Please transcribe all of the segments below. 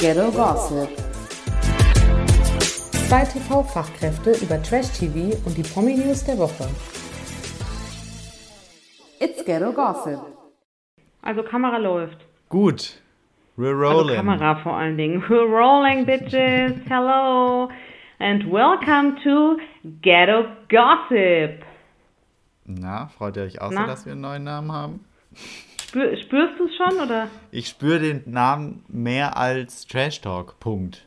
Ghetto Gossip. Zwei TV-Fachkräfte über Trash-TV und die Promi-News der Woche. It's Ghetto Gossip. Also Kamera läuft. Gut. We're Also rolling. Kamera vor allen Dingen. We're rolling, bitches. Hello. And welcome to Ghetto Gossip. Na, freut ihr euch auch Na? so, dass wir einen neuen Namen haben? Spür, spürst du es schon, oder? Ich spüre den Namen mehr als Trash Talk. Punkt.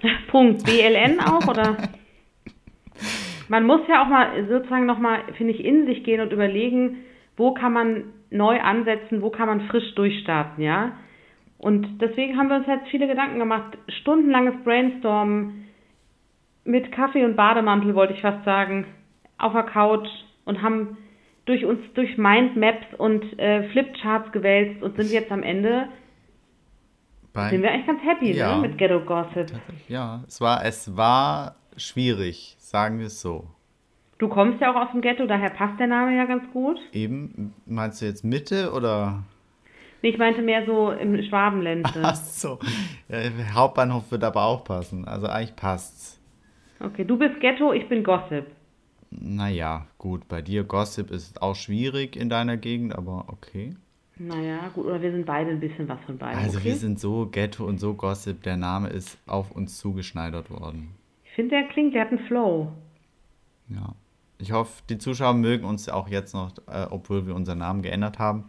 Punkt. BLN auch, oder? Man muss ja auch mal sozusagen nochmal, finde ich, in sich gehen und überlegen, wo kann man neu ansetzen, wo kann man frisch durchstarten, ja? Und deswegen haben wir uns jetzt viele Gedanken gemacht. Stundenlanges Brainstormen mit Kaffee und Bademantel, wollte ich fast sagen, auf der Couch und haben durch uns durch Mindmaps und äh, Flipcharts gewälzt und sind jetzt am Ende, Bei, sind wir eigentlich ganz happy Ja. ne, mit Ghetto Gossip. ja, es war, es war schwierig, sagen wir es so. Du kommst ja auch aus dem Ghetto, daher passt der Name ja ganz gut. Eben, meinst du jetzt Mitte oder? Nee, ich meinte mehr so im Schwabenländle. Ach so. Ja, Hauptbahnhof wird aber auch passen. Also eigentlich passt's. Okay, du bist Ghetto, ich bin Gossip. Naja, gut, bei dir Gossip ist auch schwierig in deiner Gegend, aber okay. Naja, gut, oder wir sind beide ein bisschen was von beiden. Also okay? wir sind so Ghetto und so Gossip, der Name ist auf uns zugeschneidert worden. Ich finde, der klingt, der hat einen Flow. Ja. Ich hoffe, die Zuschauer mögen uns auch jetzt noch, äh, obwohl wir unseren Namen geändert haben.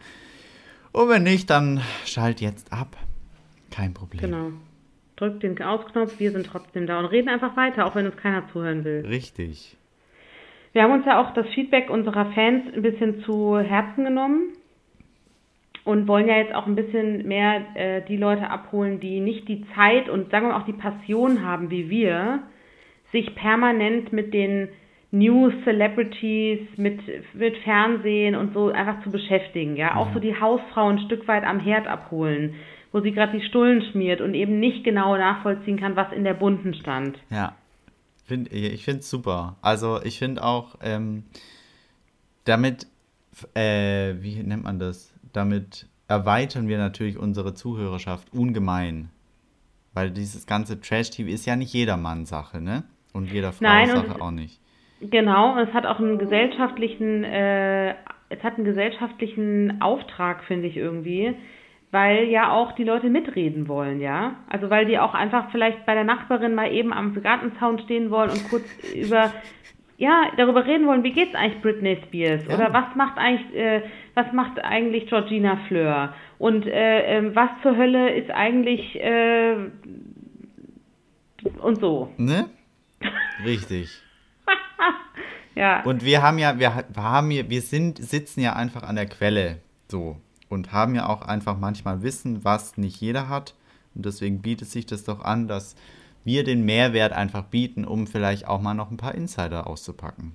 Und wenn nicht, dann schalt jetzt ab. Kein Problem. Genau. Drück den Ausknopf, wir sind trotzdem da und reden einfach weiter, auch wenn uns keiner zuhören will. Richtig. Wir haben uns ja auch das Feedback unserer Fans ein bisschen zu Herzen genommen und wollen ja jetzt auch ein bisschen mehr äh, die Leute abholen, die nicht die Zeit und sagen wir auch die Passion haben wie wir, sich permanent mit den News, Celebrities, mit, mit Fernsehen und so einfach zu beschäftigen. Ja, auch so die Hausfrau ein Stück weit am Herd abholen, wo sie gerade die Stullen schmiert und eben nicht genau nachvollziehen kann, was in der bunten stand. Ja. Find, ich finde es super. Also ich finde auch, ähm, damit, äh, wie nennt man das? Damit erweitern wir natürlich unsere Zuhörerschaft ungemein. Weil dieses ganze Trash-TV ist ja nicht jedermanns Sache, ne? Und jeder Frau Nein, und- Sache auch nicht. Genau, es hat auch einen gesellschaftlichen, äh, es hat einen gesellschaftlichen Auftrag, finde ich irgendwie, weil ja auch die Leute mitreden wollen, ja. Also weil die auch einfach vielleicht bei der Nachbarin mal eben am Gartenzaun stehen wollen und kurz über, ja, darüber reden wollen, wie geht's eigentlich Britney Spears Ja. oder was macht eigentlich, äh, was macht eigentlich Georgina Fleur und äh, ähm, was zur Hölle ist eigentlich äh, und so. Ne? Richtig. Ja. Und wir haben ja, wir, ha- wir haben hier, wir sind, sitzen ja einfach an der Quelle so und haben ja auch einfach manchmal Wissen, was nicht jeder hat. Und deswegen bietet sich das doch an, dass wir den Mehrwert einfach bieten, um vielleicht auch mal noch ein paar Insider auszupacken.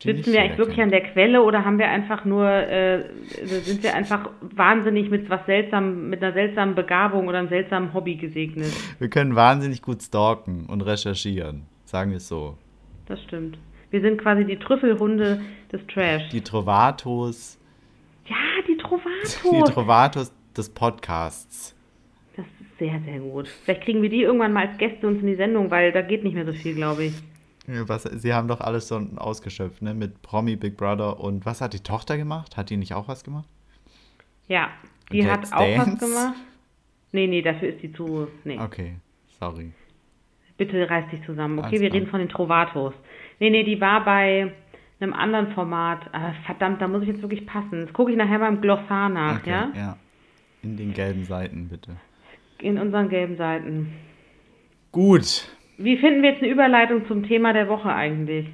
Sitzen wir eigentlich wirklich kennt. an der Quelle oder haben wir einfach nur, äh, sind wir einfach wahnsinnig mit was seltsam, mit einer seltsamen Begabung oder einem seltsamen Hobby gesegnet? Wir können wahnsinnig gut stalken und recherchieren, sagen wir es so. Das stimmt. Wir sind quasi die Trüffelhunde des Trash. Die Trovatos, die die Trovatos. Des Podcasts. das ist sehr, sehr gut. Vielleicht kriegen wir die irgendwann mal als Gäste uns in die Sendung, weil da geht nicht mehr so viel, glaube ich. Was, sie haben doch alles so ausgeschöpft, ne? Mit Promi, Big Brother und was hat die Tochter gemacht? Hat die nicht auch was gemacht? Ja, die Let's hat auch was gemacht. Nee, nee, dafür ist die zu. Nee. Okay, sorry. Bitte reiß dich zusammen, okay? Alles Wir klar. reden von den Trovatos. Nee, nee, die war bei einem anderen Format. Ah, verdammt, da muss ich jetzt wirklich passen. Das gucke ich nachher beim Glossar nach, Okay, ja? ja. In den gelben Seiten, bitte. In unseren gelben Seiten. Gut. Wie finden wir jetzt eine Überleitung zum Thema der Woche eigentlich?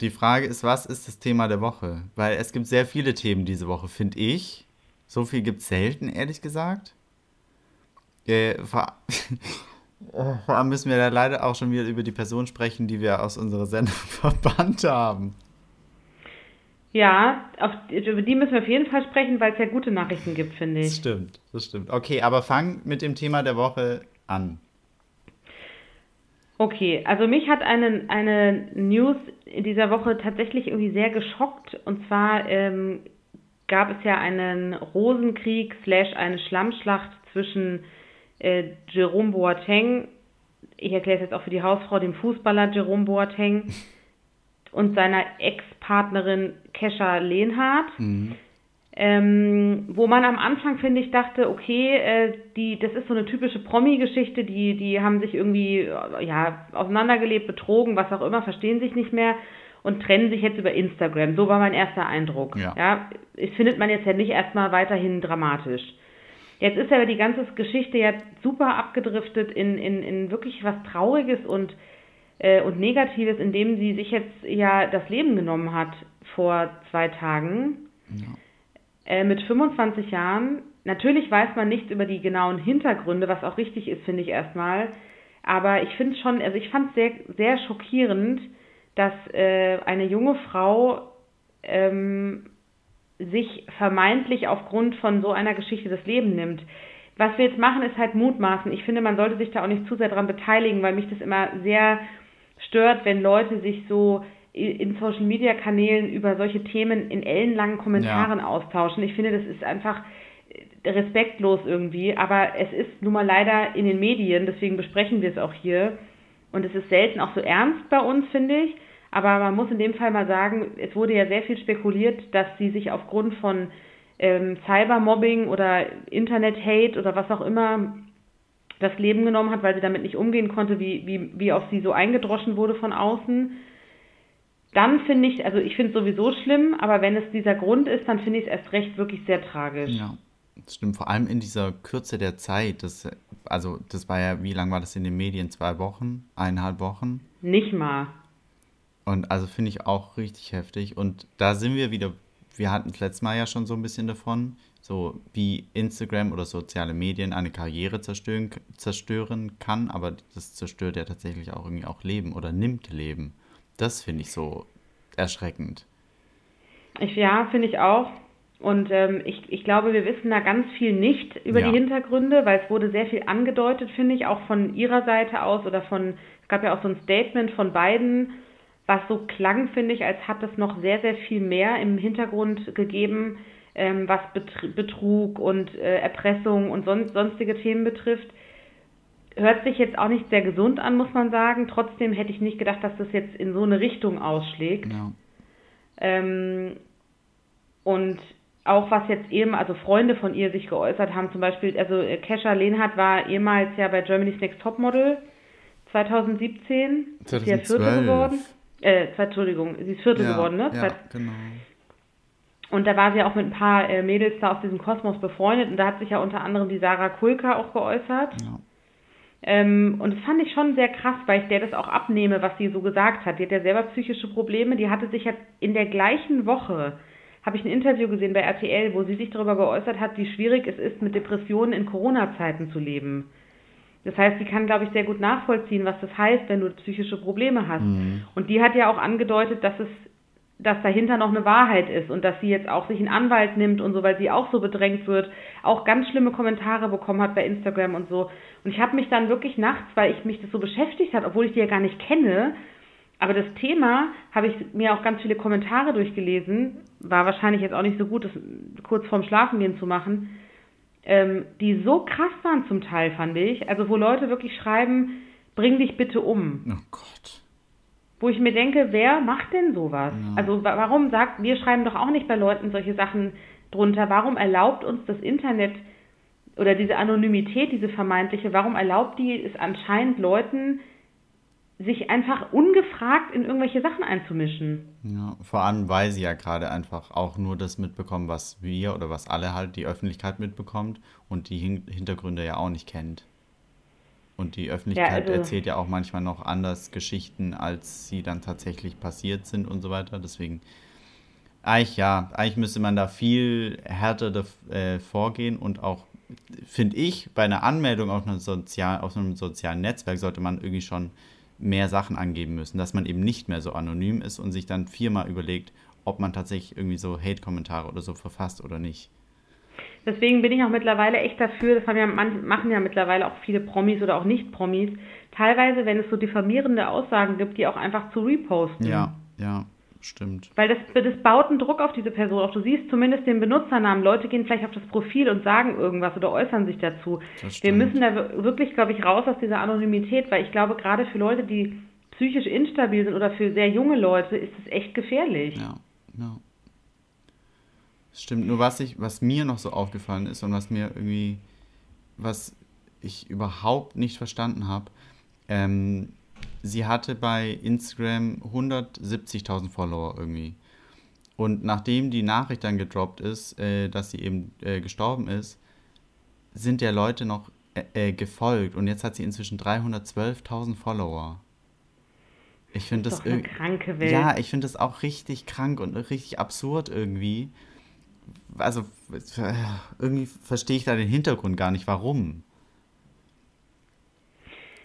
Die Frage ist, was ist das Thema der Woche? Weil es gibt sehr viele Themen diese Woche, finde ich. So viel gibt es selten, ehrlich gesagt. Äh, vor, vor allem müssen wir da leider auch schon wieder über die Person sprechen, die wir aus unserer Sendung verbannt haben. Ja, auf, über die müssen wir auf jeden Fall sprechen, weil es ja gute Nachrichten gibt, finde Das ich. stimmt, das stimmt. Okay, aber fang mit dem Thema der Woche an. Okay, also mich hat eine, eine News in dieser Woche tatsächlich irgendwie sehr geschockt. Und zwar ähm, gab es ja einen Rosenkrieg slash eine Schlammschlacht zwischen äh, Jerome Boateng, ich erkläre es jetzt auch für die Hausfrau, dem Fußballer Jerome Boateng und seiner Ex-Partnerin Kesha Lehnhardt. Mhm. Ähm, wo man am Anfang, finde ich, dachte, okay, äh, die, das ist so eine typische Promi-Geschichte, die, die haben sich irgendwie ja, auseinandergelebt, betrogen, was auch immer, verstehen sich nicht mehr und trennen sich jetzt über Instagram. So war mein erster Eindruck. Ja. ja das findet man jetzt ja nicht erstmal weiterhin dramatisch. Jetzt ist aber die ganze Geschichte ja super abgedriftet in, in, in wirklich was Trauriges und, äh, und Negatives, indem sie sich jetzt ja das Leben genommen hat vor zwei Tagen. Ja äh, mit 25 Jahren. Natürlich weiß man nichts über die genauen Hintergründe, was auch richtig ist, finde ich erstmal. Aber ich finde schon, also ich fand es sehr, sehr schockierend, dass äh, eine junge Frau ähm, sich vermeintlich aufgrund von so einer Geschichte das Leben nimmt. Was wir jetzt machen, ist halt mutmaßen. Ich finde, man sollte sich da auch nicht zu sehr daran beteiligen, weil mich das immer sehr stört, wenn Leute sich so in Social Media Kanälen über solche Themen in ellenlangen Kommentaren ja. austauschen. Ich finde, das ist einfach respektlos irgendwie, aber es ist nun mal leider in den Medien, deswegen besprechen wir es auch hier. Und es ist selten auch so ernst bei uns, finde ich. Aber man muss in dem Fall mal sagen, es wurde ja sehr viel spekuliert, dass sie sich aufgrund von ähm, Cybermobbing oder Internet-Hate oder was auch immer das Leben genommen hat, weil sie damit nicht umgehen konnte, wie, wie, wie auf sie so eingedroschen wurde von außen dann finde ich, also ich finde es sowieso schlimm, aber wenn es dieser Grund ist, dann finde ich es erst recht wirklich sehr tragisch. Ja, das stimmt. Vor allem in dieser Kürze der Zeit. Das, also, das war ja, wie lange war das in den Medien? Zwei Wochen? Eineinhalb Wochen? Nicht mal. Und also finde ich auch richtig heftig. Und da sind wir wieder, wir hatten es letztes Mal ja schon so ein bisschen davon, so wie Instagram oder soziale Medien eine Karriere zerstören, zerstören kann, aber das zerstört ja tatsächlich auch irgendwie auch Leben oder nimmt Leben. Das finde ich so erschreckend. Ich, ja, finde ich auch. Und ähm, ich, ich glaube, wir wissen da ganz viel nicht über ja. die Hintergründe, weil es wurde sehr viel angedeutet, finde ich, auch von ihrer Seite aus oder von, es gab ja auch so ein Statement von beiden, was so klang, finde ich, als hat es noch sehr, sehr viel mehr im Hintergrund gegeben, ähm, was Betrug und äh, Erpressung und son sonstige Themen betrifft hört sich jetzt auch nicht sehr gesund an, muss man sagen. Trotzdem hätte ich nicht gedacht, dass das jetzt in so eine Richtung ausschlägt. Ja. Ähm, und auch was jetzt eben, also Freunde von ihr sich geäußert haben, zum Beispiel, also äh, Kesha Lehnhardt war ehemals ja bei Germany's Next Topmodel 2017. 2012. Ist sie ja Vierte geworden. Äh, Entschuldigung, sie ist Vierte ja, geworden, ne? Ja, genau. Und da war sie auch mit ein paar äh, Mädels da aus diesem Kosmos befreundet und da hat sich ja unter anderem die Sarah Kulka auch geäußert. Ja. Ähm, und das fand ich schon sehr krass, weil ich der das auch abnehme, was sie so gesagt hat. Die hat ja selber psychische Probleme. Die hatte sich jetzt in der gleichen Woche, habe ich ein Interview gesehen bei RTL, wo sie sich darüber geäußert hat, wie schwierig es ist, mit Depressionen in Corona-Zeiten zu leben. Das heißt, sie kann, glaube ich, sehr gut nachvollziehen, was das heißt, wenn du psychische Probleme hast. Mhm. Und die hat ja auch angedeutet, dass es dass dahinter noch eine Wahrheit ist und dass sie jetzt auch sich einen Anwalt nimmt und so, weil sie auch so bedrängt wird, auch ganz schlimme Kommentare bekommen hat bei Instagram und so. Und ich habe mich dann wirklich nachts, weil ich mich das so beschäftigt hat, obwohl ich die ja gar nicht kenne, aber das Thema habe ich mir auch ganz viele Kommentare durchgelesen, war wahrscheinlich jetzt auch nicht so gut, das kurz vorm Schlafengehen zu machen, ähm, die so krass waren zum Teil, fand ich. Also wo Leute wirklich schreiben, bring dich bitte um. Oh Gott wo ich mir denke, wer macht denn sowas? Ja. Also warum sagt, wir schreiben doch auch nicht bei Leuten solche Sachen drunter, warum erlaubt uns das Internet oder diese Anonymität, diese vermeintliche, warum erlaubt die es anscheinend Leuten, sich einfach ungefragt in irgendwelche Sachen einzumischen? Ja, vor allem, weil sie ja gerade einfach auch nur das mitbekommen, was wir oder was alle halt die Öffentlichkeit mitbekommt und die Hintergründe ja auch nicht kennt. Und die Öffentlichkeit ja, also, erzählt ja auch manchmal noch anders Geschichten, als sie dann tatsächlich passiert sind und so weiter. Deswegen, eigentlich ja, eigentlich müsste man da viel härter äh, vorgehen und auch, finde ich, bei einer Anmeldung auf, einer Sozial, auf einem sozialen Netzwerk sollte man irgendwie schon mehr Sachen angeben müssen, dass man eben nicht mehr so anonym ist und sich dann viermal überlegt, ob man tatsächlich irgendwie so Hate-Kommentare oder so verfasst oder nicht. Deswegen bin ich auch mittlerweile echt dafür, das haben ja, machen ja mittlerweile auch viele Promis oder auch Nicht-Promis, teilweise, wenn es so diffamierende Aussagen gibt, die auch einfach zu reposten. Ja, ja. stimmt. Weil das, das baut einen Druck auf diese Person auf. Du siehst zumindest den Benutzernamen. Leute gehen vielleicht auf das Profil und sagen irgendwas oder äußern sich dazu. Wir müssen da wirklich, glaube ich, raus aus dieser Anonymität, weil ich glaube, gerade für Leute, die psychisch instabil sind oder für sehr junge Leute, ist es echt gefährlich. Ja, ja. Stimmt, nur was ich, was mir noch so aufgefallen ist und was mir irgendwie, was ich überhaupt nicht verstanden habe, ähm, sie hatte bei Instagram 170.000 Follower irgendwie. Und nachdem die Nachricht dann gedroppt ist, äh, dass sie eben äh, gestorben ist, sind der Leute noch äh, äh gefolgt und jetzt hat sie inzwischen 312.000 Follower. Ich finde das, das Welt. Ja, ich finde das auch richtig krank und richtig absurd irgendwie. Also irgendwie verstehe ich da den Hintergrund gar nicht, warum.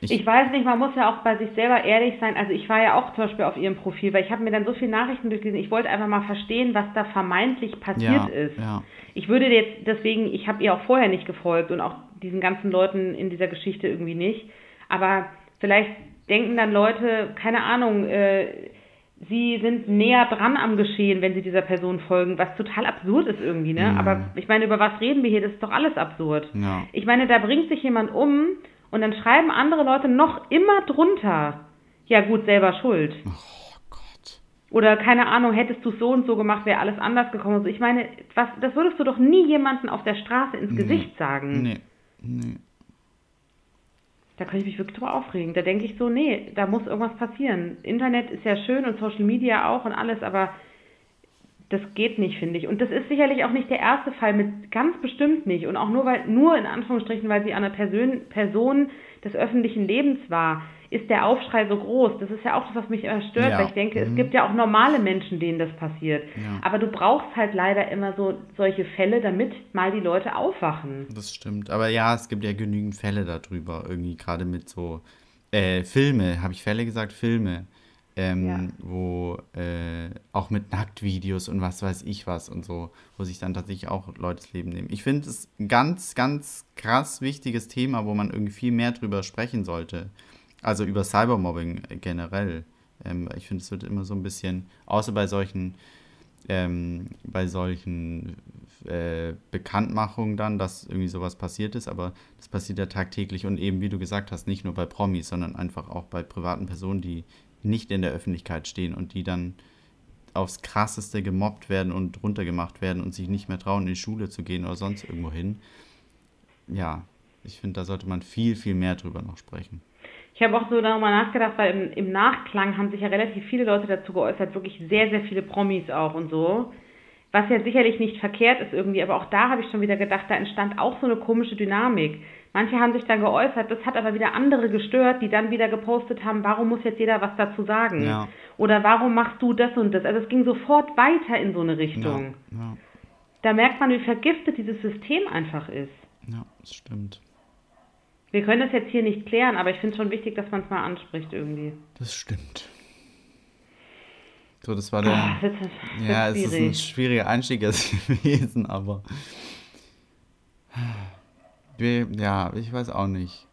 Ich, ich, weiß nicht, man muss ja auch bei sich selber ehrlich sein. Also ich war ja auch zum Beispiel auf ihrem Profil, weil ich habe mir dann so viele Nachrichten durchgelesen. Ich wollte einfach mal verstehen, was da vermeintlich passiert ja, ist. Ja. Ich würde jetzt deswegen, ich habe ihr auch vorher nicht gefolgt und auch diesen ganzen Leuten in dieser Geschichte irgendwie nicht. Aber vielleicht denken dann Leute, keine Ahnung, äh, sie sind näher dran am Geschehen, wenn sie dieser Person folgen, was total absurd ist irgendwie, ne? Mhm. Aber ich meine, über was reden wir hier? Das ist doch alles absurd. Ja. Ich meine, da bringt sich jemand um und dann schreiben andere Leute noch immer drunter, ja gut, selber schuld. Oh Gott. Oder keine Ahnung, hättest du so und so gemacht, wäre alles anders gekommen. Also ich meine, was, das würdest du doch nie jemanden auf der Straße ins nee. Gesicht sagen. Nee, nee. Da könnte ich mich wirklich drüber aufregen. Da denke ich so, nee, da muss irgendwas passieren. Internet ist ja schön und Social Media auch und alles, aber das geht nicht, finde ich. Und das ist sicherlich auch nicht der erste Fall, mit ganz bestimmt nicht. Und auch nur, weil, nur in Anführungsstrichen, weil sie eine Person, Person des öffentlichen Lebens war, ist der Aufschrei so groß. Das ist ja auch das, was mich immer stört, ja. weil ich denke, mhm. es gibt ja auch normale Menschen, denen das passiert. Ja. Aber du brauchst halt leider immer so solche Fälle, damit mal die Leute aufwachen. Das stimmt. Aber ja, es gibt ja genügend Fälle darüber, irgendwie gerade mit so äh, Filme, habe ich Fälle gesagt? Filme ähm, ja. wo äh, auch mit Nacktvideos und was weiß ich was und so, wo sich dann tatsächlich auch Leute das Leben nehmen. Ich finde es ein ganz, ganz krass wichtiges Thema, wo man irgendwie viel mehr drüber sprechen sollte. Also über Cybermobbing generell. Ähm, ich finde, es wird immer so ein bisschen, außer bei solchen, ähm, bei solchen äh, Bekanntmachungen dann, dass irgendwie sowas passiert ist, aber das passiert ja tagtäglich und eben, wie du gesagt hast, nicht nur bei Promis, sondern einfach auch bei privaten Personen, die nicht in der Öffentlichkeit stehen und die dann aufs krasseste gemobbt werden und runtergemacht werden und sich nicht mehr trauen, in die Schule zu gehen oder sonst irgendwo hin. Ja, ich finde, da sollte man viel, viel mehr drüber noch sprechen. Ich habe auch so darüber nachgedacht, weil im, im, Nachklang haben sich ja relativ viele Leute dazu geäußert, wirklich sehr, sehr viele Promis auch und so. Was ja sicherlich nicht verkehrt ist irgendwie, aber auch da habe ich schon wieder gedacht, da entstand auch so eine komische Dynamik. Manche haben sich dann geäußert, das hat aber wieder andere gestört, die dann wieder gepostet haben, warum muss jetzt jeder was dazu sagen? Ja. Oder warum machst du das und das? Also es ging sofort weiter in so eine Richtung. Ja, ja. Da merkt man, wie vergiftet dieses System einfach ist. Ja, das stimmt. Wir können das jetzt hier nicht klären, aber ich finde es schon wichtig, dass man es mal anspricht irgendwie. Das stimmt. So, das war der. Ach, das ist, das ja, es ist ein schwieriger Einstieg gewesen, aber. Ja, ich weiß auch nicht.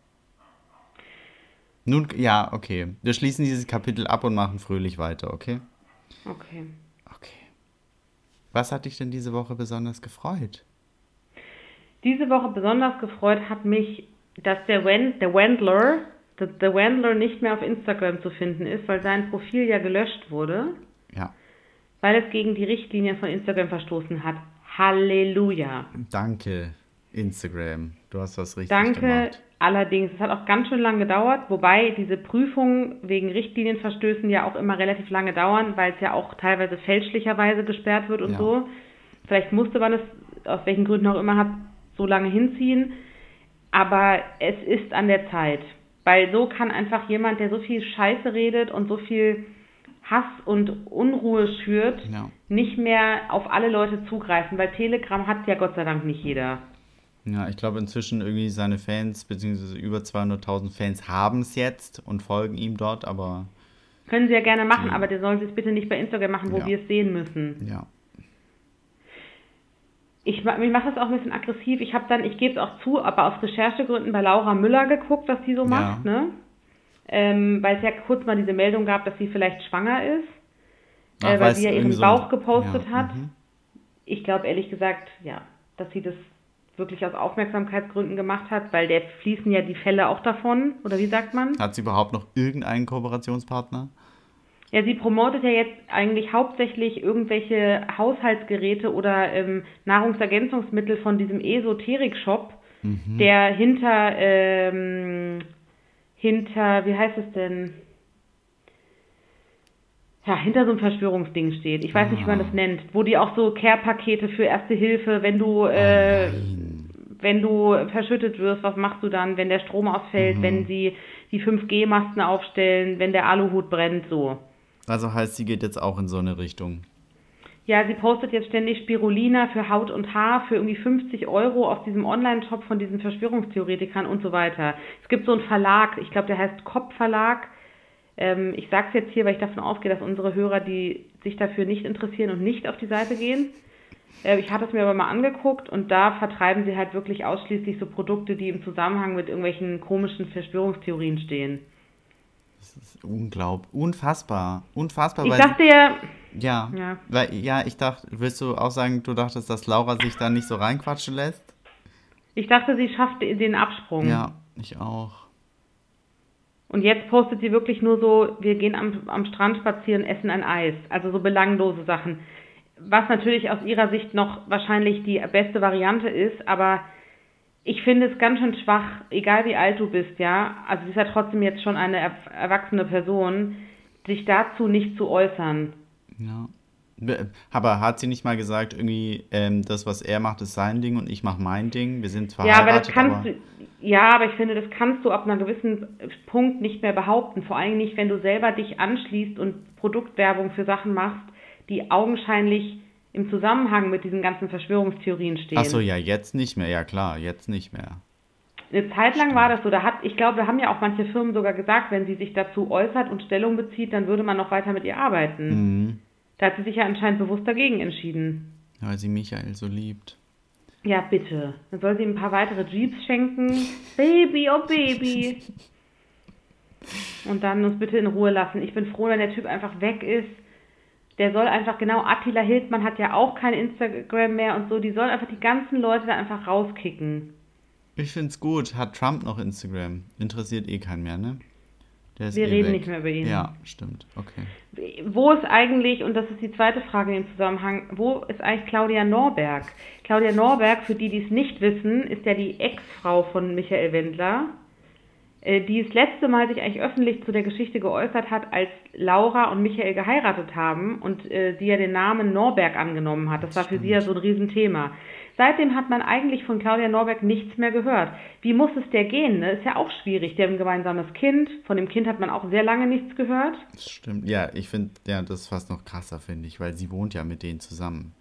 Nun, ja, okay. Wir schließen dieses Kapitel ab und machen fröhlich weiter, okay? Okay. Okay. Was hat dich denn diese Woche besonders gefreut? Diese Woche besonders gefreut hat mich, dass der, Wend der Wendler, der, der Wendler nicht mehr auf Instagram zu finden ist, weil sein Profil ja gelöscht wurde. Weil es gegen die Richtlinien von Instagram verstoßen hat. Halleluja. Danke. Instagram. Du hast was richtig Danke. gemacht. Allerdings, es hat auch ganz schön lange gedauert, wobei diese Prüfungen wegen Richtlinienverstößen ja auch immer relativ lange dauern, weil es ja auch teilweise fälschlicherweise gesperrt wird und ja. so. Vielleicht musste man es, aus welchen Gründen auch immer, hat so lange hinziehen. Aber es ist an der Zeit. Weil so kann einfach jemand, der so viel Scheiße redet und so viel Hass und Unruhe schürt, ja. nicht mehr auf alle Leute zugreifen, weil Telegram hat ja Gott sei Dank nicht jeder. Ja, ich glaube inzwischen irgendwie seine Fans, beziehungsweise über 200.000 Fans haben es jetzt und folgen ihm dort, aber. Können sie ja gerne machen, die, aber der soll es bitte nicht bei Instagram machen, wo ja. wir es sehen müssen. Ja. Ich, ich mache das auch ein bisschen aggressiv. Ich habe dann, ich gebe es auch zu, aber aus Recherchegründen bei Laura Müller geguckt, was sie so macht, ja. ne? Ähm, weil es ja kurz mal diese Meldung gab, dass sie vielleicht schwanger ist. Ach, äh, weil sie ja ihren so Bauch gepostet ja, hat. Mhm. Ich glaube ehrlich gesagt, ja, dass sie das wirklich aus Aufmerksamkeitsgründen gemacht hat, weil der fließen ja die Fälle auch davon, oder wie sagt man? Hat sie überhaupt noch irgendeinen Kooperationspartner? Ja, sie promotet ja jetzt eigentlich hauptsächlich irgendwelche Haushaltsgeräte oder ähm, Nahrungsergänzungsmittel von diesem Esoterik-Shop, mhm. der hinter, ähm, hinter, wie heißt es denn? Ja, hinter so einem Verschwörungsding steht. Ich weiß ah. nicht, wie man das ah. nennt. Wo die auch so Care-Pakete für Erste Hilfe, wenn du, äh, oh wenn du verschüttet wirst, was machst du dann, wenn der Strom ausfällt, mhm. wenn sie die 5G-Masten aufstellen, wenn der Aluhut brennt, so. Also heißt, sie geht jetzt auch in so eine Richtung. Ja, sie postet jetzt ständig Spirulina für Haut und Haar für irgendwie 50 Euro aus diesem Online-Shop von diesen Verschwörungstheoretikern und so weiter. Es gibt so einen Verlag, ich glaube, der heißt Kopp Verlag. Ähm, ich sage es jetzt hier, weil ich davon ausgehe, dass unsere Hörer, die sich dafür nicht interessieren und nicht auf die Seite gehen. Äh, ich hatte es mir aber mal angeguckt und da vertreiben sie halt wirklich ausschließlich so Produkte, die im Zusammenhang mit irgendwelchen komischen Verschwörungstheorien stehen. Das ist unglaublich, unfassbar, unfassbar. Ich dachte ja, ja, ja, weil ja, ich dachte, willst du auch sagen, du dachtest, dass Laura sich da nicht so reinquatschen lässt? Ich dachte, sie schafft den Absprung. Ja, ich auch. Und jetzt postet sie wirklich nur so, wir gehen am, am Strand spazieren, essen ein Eis. Also so belanglose Sachen. Was natürlich aus ihrer Sicht noch wahrscheinlich die beste Variante ist, aber ich finde es ganz schön schwach, egal wie alt du bist, ja, also sie ist ja trotzdem jetzt schon eine erwachsene Person, sich dazu nicht zu äußern. Ja. Aber hat sie nicht mal gesagt, irgendwie, ähm, das, was er macht, ist sein Ding und ich mache mein Ding? Wir sind verheiratet. Ja, aber das kannst aber du, ja, aber ich finde, das kannst du ab einem gewissen Punkt nicht mehr behaupten. Vor allem nicht, wenn du selber dich anschließt und Produktwerbung für Sachen machst, die augenscheinlich im Zusammenhang mit diesen ganzen Verschwörungstheorien stehen. Achso, ja, jetzt nicht mehr, ja klar, jetzt nicht mehr. Eine Zeit lang war das so, da hat, ich glaube, da haben ja auch manche Firmen sogar gesagt, wenn sie sich dazu äußert und Stellung bezieht, dann würde man noch weiter mit ihr arbeiten. Mhm. Da hat sie sich ja anscheinend bewusst dagegen entschieden. Weil sie Michael so liebt. Ja, bitte. Dann soll sie ihm ein paar weitere Jeeps schenken. Baby, oh Baby. Und dann uns bitte in Ruhe lassen. Ich bin froh, wenn der Typ einfach weg ist der soll einfach, genau, Attila Hildmann hat ja auch kein Instagram mehr und so, die sollen einfach die ganzen Leute da einfach rauskicken. Ich find's gut. Hat Trump noch Instagram? Interessiert eh keinen mehr, ne? Wir eh reden weg. nicht mehr über ihn. Ja, stimmt. Okay. Wo ist eigentlich, und das ist die zweite Frage im Zusammenhang, wo ist eigentlich Claudia Norberg? Claudia Norberg, für die, die es nicht wissen, ist ja die Ex-Frau von Michael Wendler. Äh, die das letzte Mal sich eigentlich öffentlich zu der Geschichte geäußert hat, als Laura und Michael geheiratet haben und äh, sie ja den Namen Norberg angenommen hat. Das war für sie ja so ein Riesenthema. Seitdem hat man eigentlich von Claudia Norberg nichts mehr gehört. Wie muss es der gehen? Ne? Ist ja auch schwierig. Die haben ein gemeinsames Kind. Von dem Kind hat man auch sehr lange nichts gehört. Das stimmt. Ja, ich finde, ja, das ist fast noch krasser, finde ich, weil sie wohnt ja mit denen zusammen.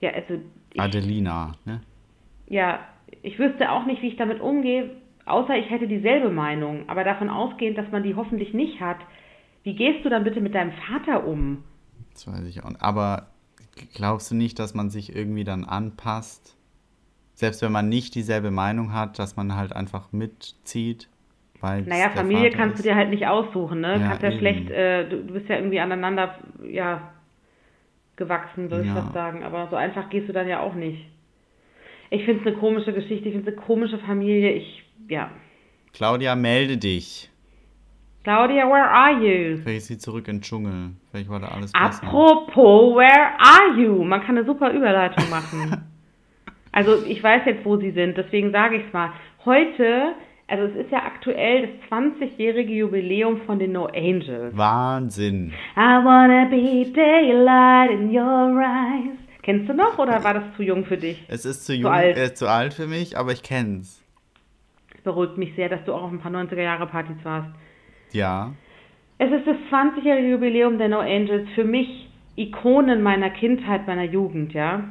Ja, also. Ich, Adelina, ne? Ja, ich wüsste auch nicht, wie ich damit umgehe, Außer ich hätte dieselbe Meinung, aber davon ausgehend, dass man die hoffentlich nicht hat, wie gehst du dann bitte mit deinem Vater um? Das weiß ich auch. Nicht. Aber glaubst du nicht, dass man sich irgendwie dann anpasst? Selbst wenn man nicht dieselbe Meinung hat, dass man halt einfach mitzieht? Weil naja, Familie kannst ist. du dir halt nicht aussuchen, ne? Ja, kannst ja eben. schlecht, äh, du, du, bist ja irgendwie aneinander, ja, gewachsen, würde ja. ich fast sagen. Aber so einfach gehst du dann ja auch nicht. Ich finde es eine komische Geschichte, ich finde es eine komische Familie. Ich ja. Claudia, melde dich. Claudia, where are you? Vielleicht ist sie zurück in den Dschungel. Vielleicht war da alles besser. Apropos, where are you? Man kann eine super Überleitung machen. also ich weiß jetzt, wo sie sind, deswegen sage ich es mal. Heute, also es ist ja aktuell das 20-jährige Jubiläum von den No Angels. Wahnsinn. I wanna be daylight in your eyes. Kennst du noch oder war das zu jung für dich? Es ist zu jung, zu alt, äh, zu alt für mich, aber ich kenn's beruhigt mich sehr, dass du auch auf ein paar 90er-Jahre-Partys warst. Ja. Es ist das 20-jährige Jubiläum der No Angels. Für mich Ikonen meiner Kindheit, meiner Jugend, ja.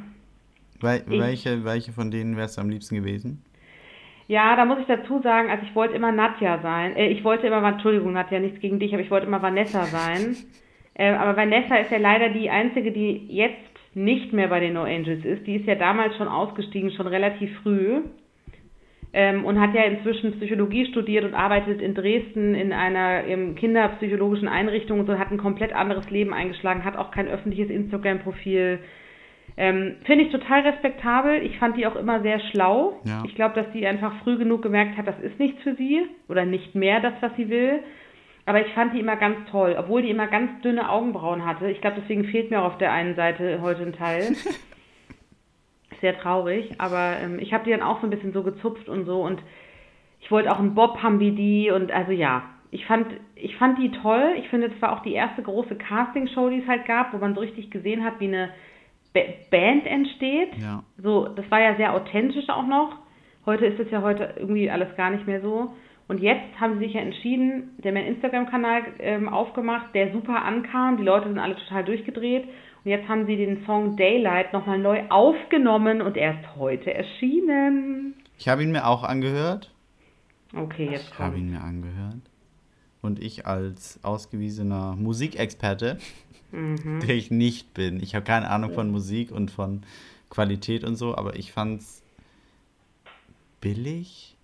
Wel ich, welche, welche von denen wärst du am liebsten gewesen? Ja, da muss ich dazu sagen, also ich wollte immer Nadja sein. Äh, ich wollte immer, Entschuldigung, Nadja, nichts gegen dich, aber ich wollte immer Vanessa sein. Äh, aber Vanessa ist ja leider die einzige, die jetzt nicht mehr bei den No Angels ist. Die ist ja damals schon ausgestiegen, schon relativ früh. Ähm, und hat ja inzwischen Psychologie studiert und arbeitet in Dresden in einer im kinderpsychologischen Einrichtung und so, hat ein komplett anderes Leben eingeschlagen, hat auch kein öffentliches Instagram-Profil. Ähm, Finde ich total respektabel. Ich fand die auch immer sehr schlau. Ja. Ich glaube, dass sie einfach früh genug gemerkt hat, das ist nichts für sie oder nicht mehr das, was sie will. Aber ich fand die immer ganz toll, obwohl die immer ganz dünne Augenbrauen hatte. Ich glaube, deswegen fehlt mir auch auf der einen Seite heute ein Teil. Sehr traurig, aber ähm, ich habe die dann auch so ein bisschen so gezupft und so und ich wollte auch einen Bob haben wie die und also ja, ich fand, ich fand die toll. Ich finde, das war auch die erste große Castingshow, die es halt gab, wo man so richtig gesehen hat, wie eine B Band entsteht. Ja. So, das war ja sehr authentisch auch noch. Heute ist es ja heute irgendwie alles gar nicht mehr so. Und jetzt haben sie sich ja entschieden, der haben einen Instagram-Kanal ähm, aufgemacht, der super ankam. Die Leute sind alle total durchgedreht. Jetzt haben sie den Song Daylight nochmal neu aufgenommen und er ist heute erschienen. Ich habe ihn mir auch angehört. Okay, jetzt Ich habe ihn mir angehört. Und ich als ausgewiesener Musikexperte, Mhm. der ich nicht bin, ich habe keine Ahnung von Musik und von Qualität und so, aber ich fand's billig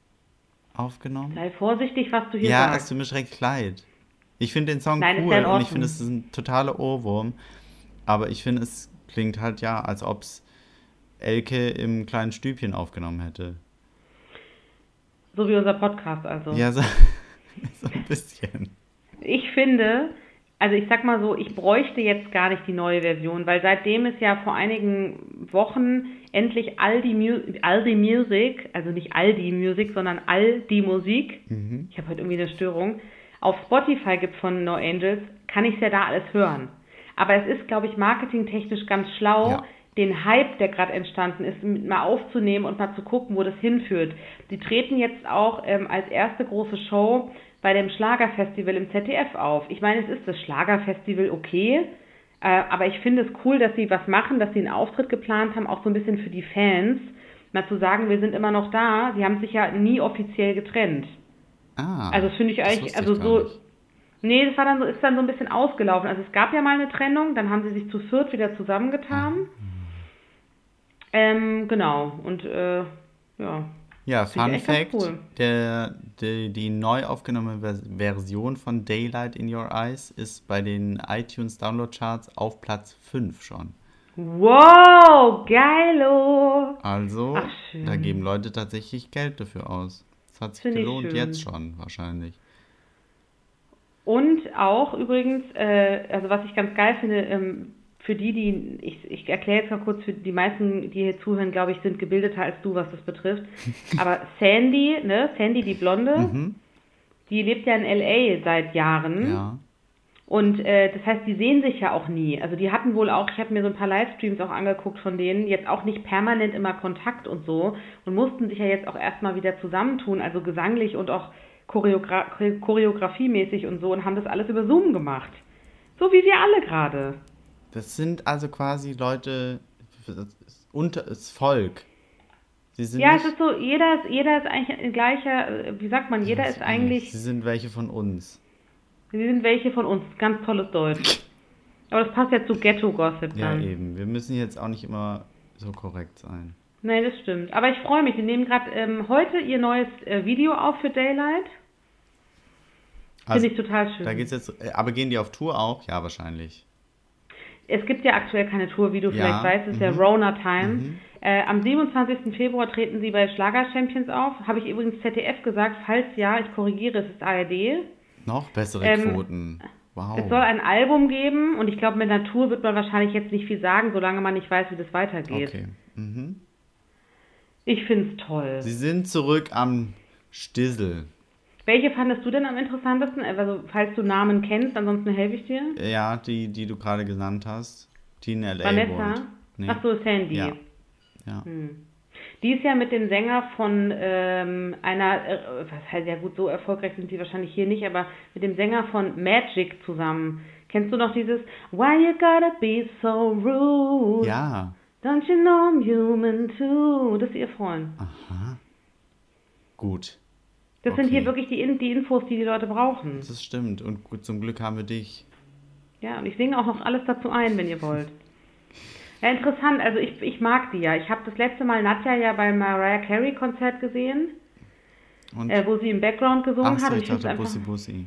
aufgenommen. Sei vorsichtig, was du hier Ja, es sagst. tut mir schrecklich leid. Ich finde den Song Nein, cool ja und ich finde, es ist ein totaler Ohrwurm. Aber ich finde, es klingt halt ja, als ob es Elke im kleinen Stübchen aufgenommen hätte. So wie unser Podcast also. Ja, so, so ein bisschen. Ich finde, also ich sag mal so, ich bräuchte jetzt gar nicht die neue Version, weil seitdem es ja vor einigen Wochen endlich Aldi, Mu Aldi Music, also nicht Aldi Music, sondern Aldi Musik, Mhm. ich habe heute irgendwie eine Störung, auf Spotify gibt von No Angels, kann ich es ja da alles hören. Aber es ist, glaube ich, marketingtechnisch ganz schlau, Ja. den Hype, der gerade entstanden ist, mal aufzunehmen und mal zu gucken, wo das hinführt. Die treten jetzt auch ähm, als erste große Show bei dem Schlagerfestival im ZDF auf. Ich meine, es ist das Schlagerfestival okay, äh, aber ich finde es cool, dass sie was machen, dass sie einen Auftritt geplant haben, auch so ein bisschen für die Fans, mal zu sagen, wir sind immer noch da. Sie haben sich ja nie offiziell getrennt. Ah, Also das finde ich eigentlich, also so, nicht. Nee, das war dann so, ist dann so ein bisschen ausgelaufen. Also es gab ja mal eine Trennung, dann haben sie sich zu viert wieder zusammengetan. Ähm, genau, und äh, ja. Ja, Fun Fact: cool. der, die, die neu aufgenommene Vers Version von Daylight in Your Eyes ist bei den iTunes Download Charts auf Platz 5 schon. Wow, geilo! Also, Ach, da geben Leute tatsächlich Geld dafür aus. Das hat sich Finde ich gelohnt, jetzt schon wahrscheinlich. Und auch übrigens, äh, also was ich ganz geil finde, ähm, für die, die, ich, ich erkläre jetzt mal kurz, für die meisten, die hier zuhören, glaube ich, sind gebildeter als du, was das betrifft. Aber Sandy, ne, Sandy, die Blonde, Mhm. die lebt ja in L.A. seit Jahren. Ja. Und äh, das heißt, die sehen sich ja auch nie. Also die hatten wohl auch, ich habe mir so ein paar Livestreams auch angeguckt von denen, jetzt auch nicht permanent immer Kontakt und so und mussten sich ja jetzt auch erstmal wieder zusammentun, also gesanglich und auch Choreogra Chore- choreografiemäßig und so und haben das alles über Zoom gemacht. So wie wir alle gerade. Das sind also quasi Leute, das unter das Volk. Ja, es ist so, jeder ist, jeder ist eigentlich ein gleicher, äh, wie sagt man, jeder ist eigentlich, Sie sind welche von uns. sie sind welche von uns, ganz tolles Deutsch. Aber das passt ja zu Ghetto-Gossip Ja, eben. Wir müssen jetzt auch nicht immer so korrekt sein. Nee, das stimmt. Aber ich freue mich. Sie nehmen gerade ähm, heute ihr neues äh, Video auf für Daylight. Finde Also, ich total schön. da geht's jetzt. äh, Aber gehen die auf Tour auch? Ja, wahrscheinlich. es gibt ja aktuell keine Tour, wie du Ja, vielleicht weißt. Es ist ja mhm. Rona-Time. Mhm. Äh, am 27. Februar treten sie bei Schlager Champions auf. Habe ich übrigens ZDF gesagt. Falls ja, ich korrigiere, es ist ARD. Noch bessere Ähm, Quoten. Wow. Es soll ein Album geben und ich glaube, mit einer Tour wird man wahrscheinlich jetzt nicht viel sagen, solange man nicht weiß, wie das weitergeht. okay. Mhm. Ich finde es toll. Sie sind zurück am Stissel. Welche fandest du denn am interessantesten? Also, falls du Namen kennst, ansonsten helfe ich dir. Ja, die, die du gerade genannt hast. Die in L.A. Vanessa? Nee. Ach so, Sandy. Ja. Ja. Hm. Die ist ja mit dem Sänger von ähm, einer, äh, was heißt ja gut, so erfolgreich sind sie wahrscheinlich hier nicht, aber mit dem Sänger von Magic zusammen. Kennst du noch dieses Why you gotta be so rude? ja. Don't you know I'm human too? Das ist ihr Freund. Aha. Gut. Das sind hier Okay. wirklich die, die Infos, die die Leute brauchen. Das stimmt. Und gut, zum Glück haben wir dich. Ja, und ich singe auch noch alles dazu ein, wenn ihr wollt. Ja, interessant. Also ich, ich mag die ja. Ich habe das letzte Mal Nadja ja beim Mariah Carey Konzert gesehen. Und? äh, wo sie im Background gesungen so, hat. und ich dachte Bussi Bussi.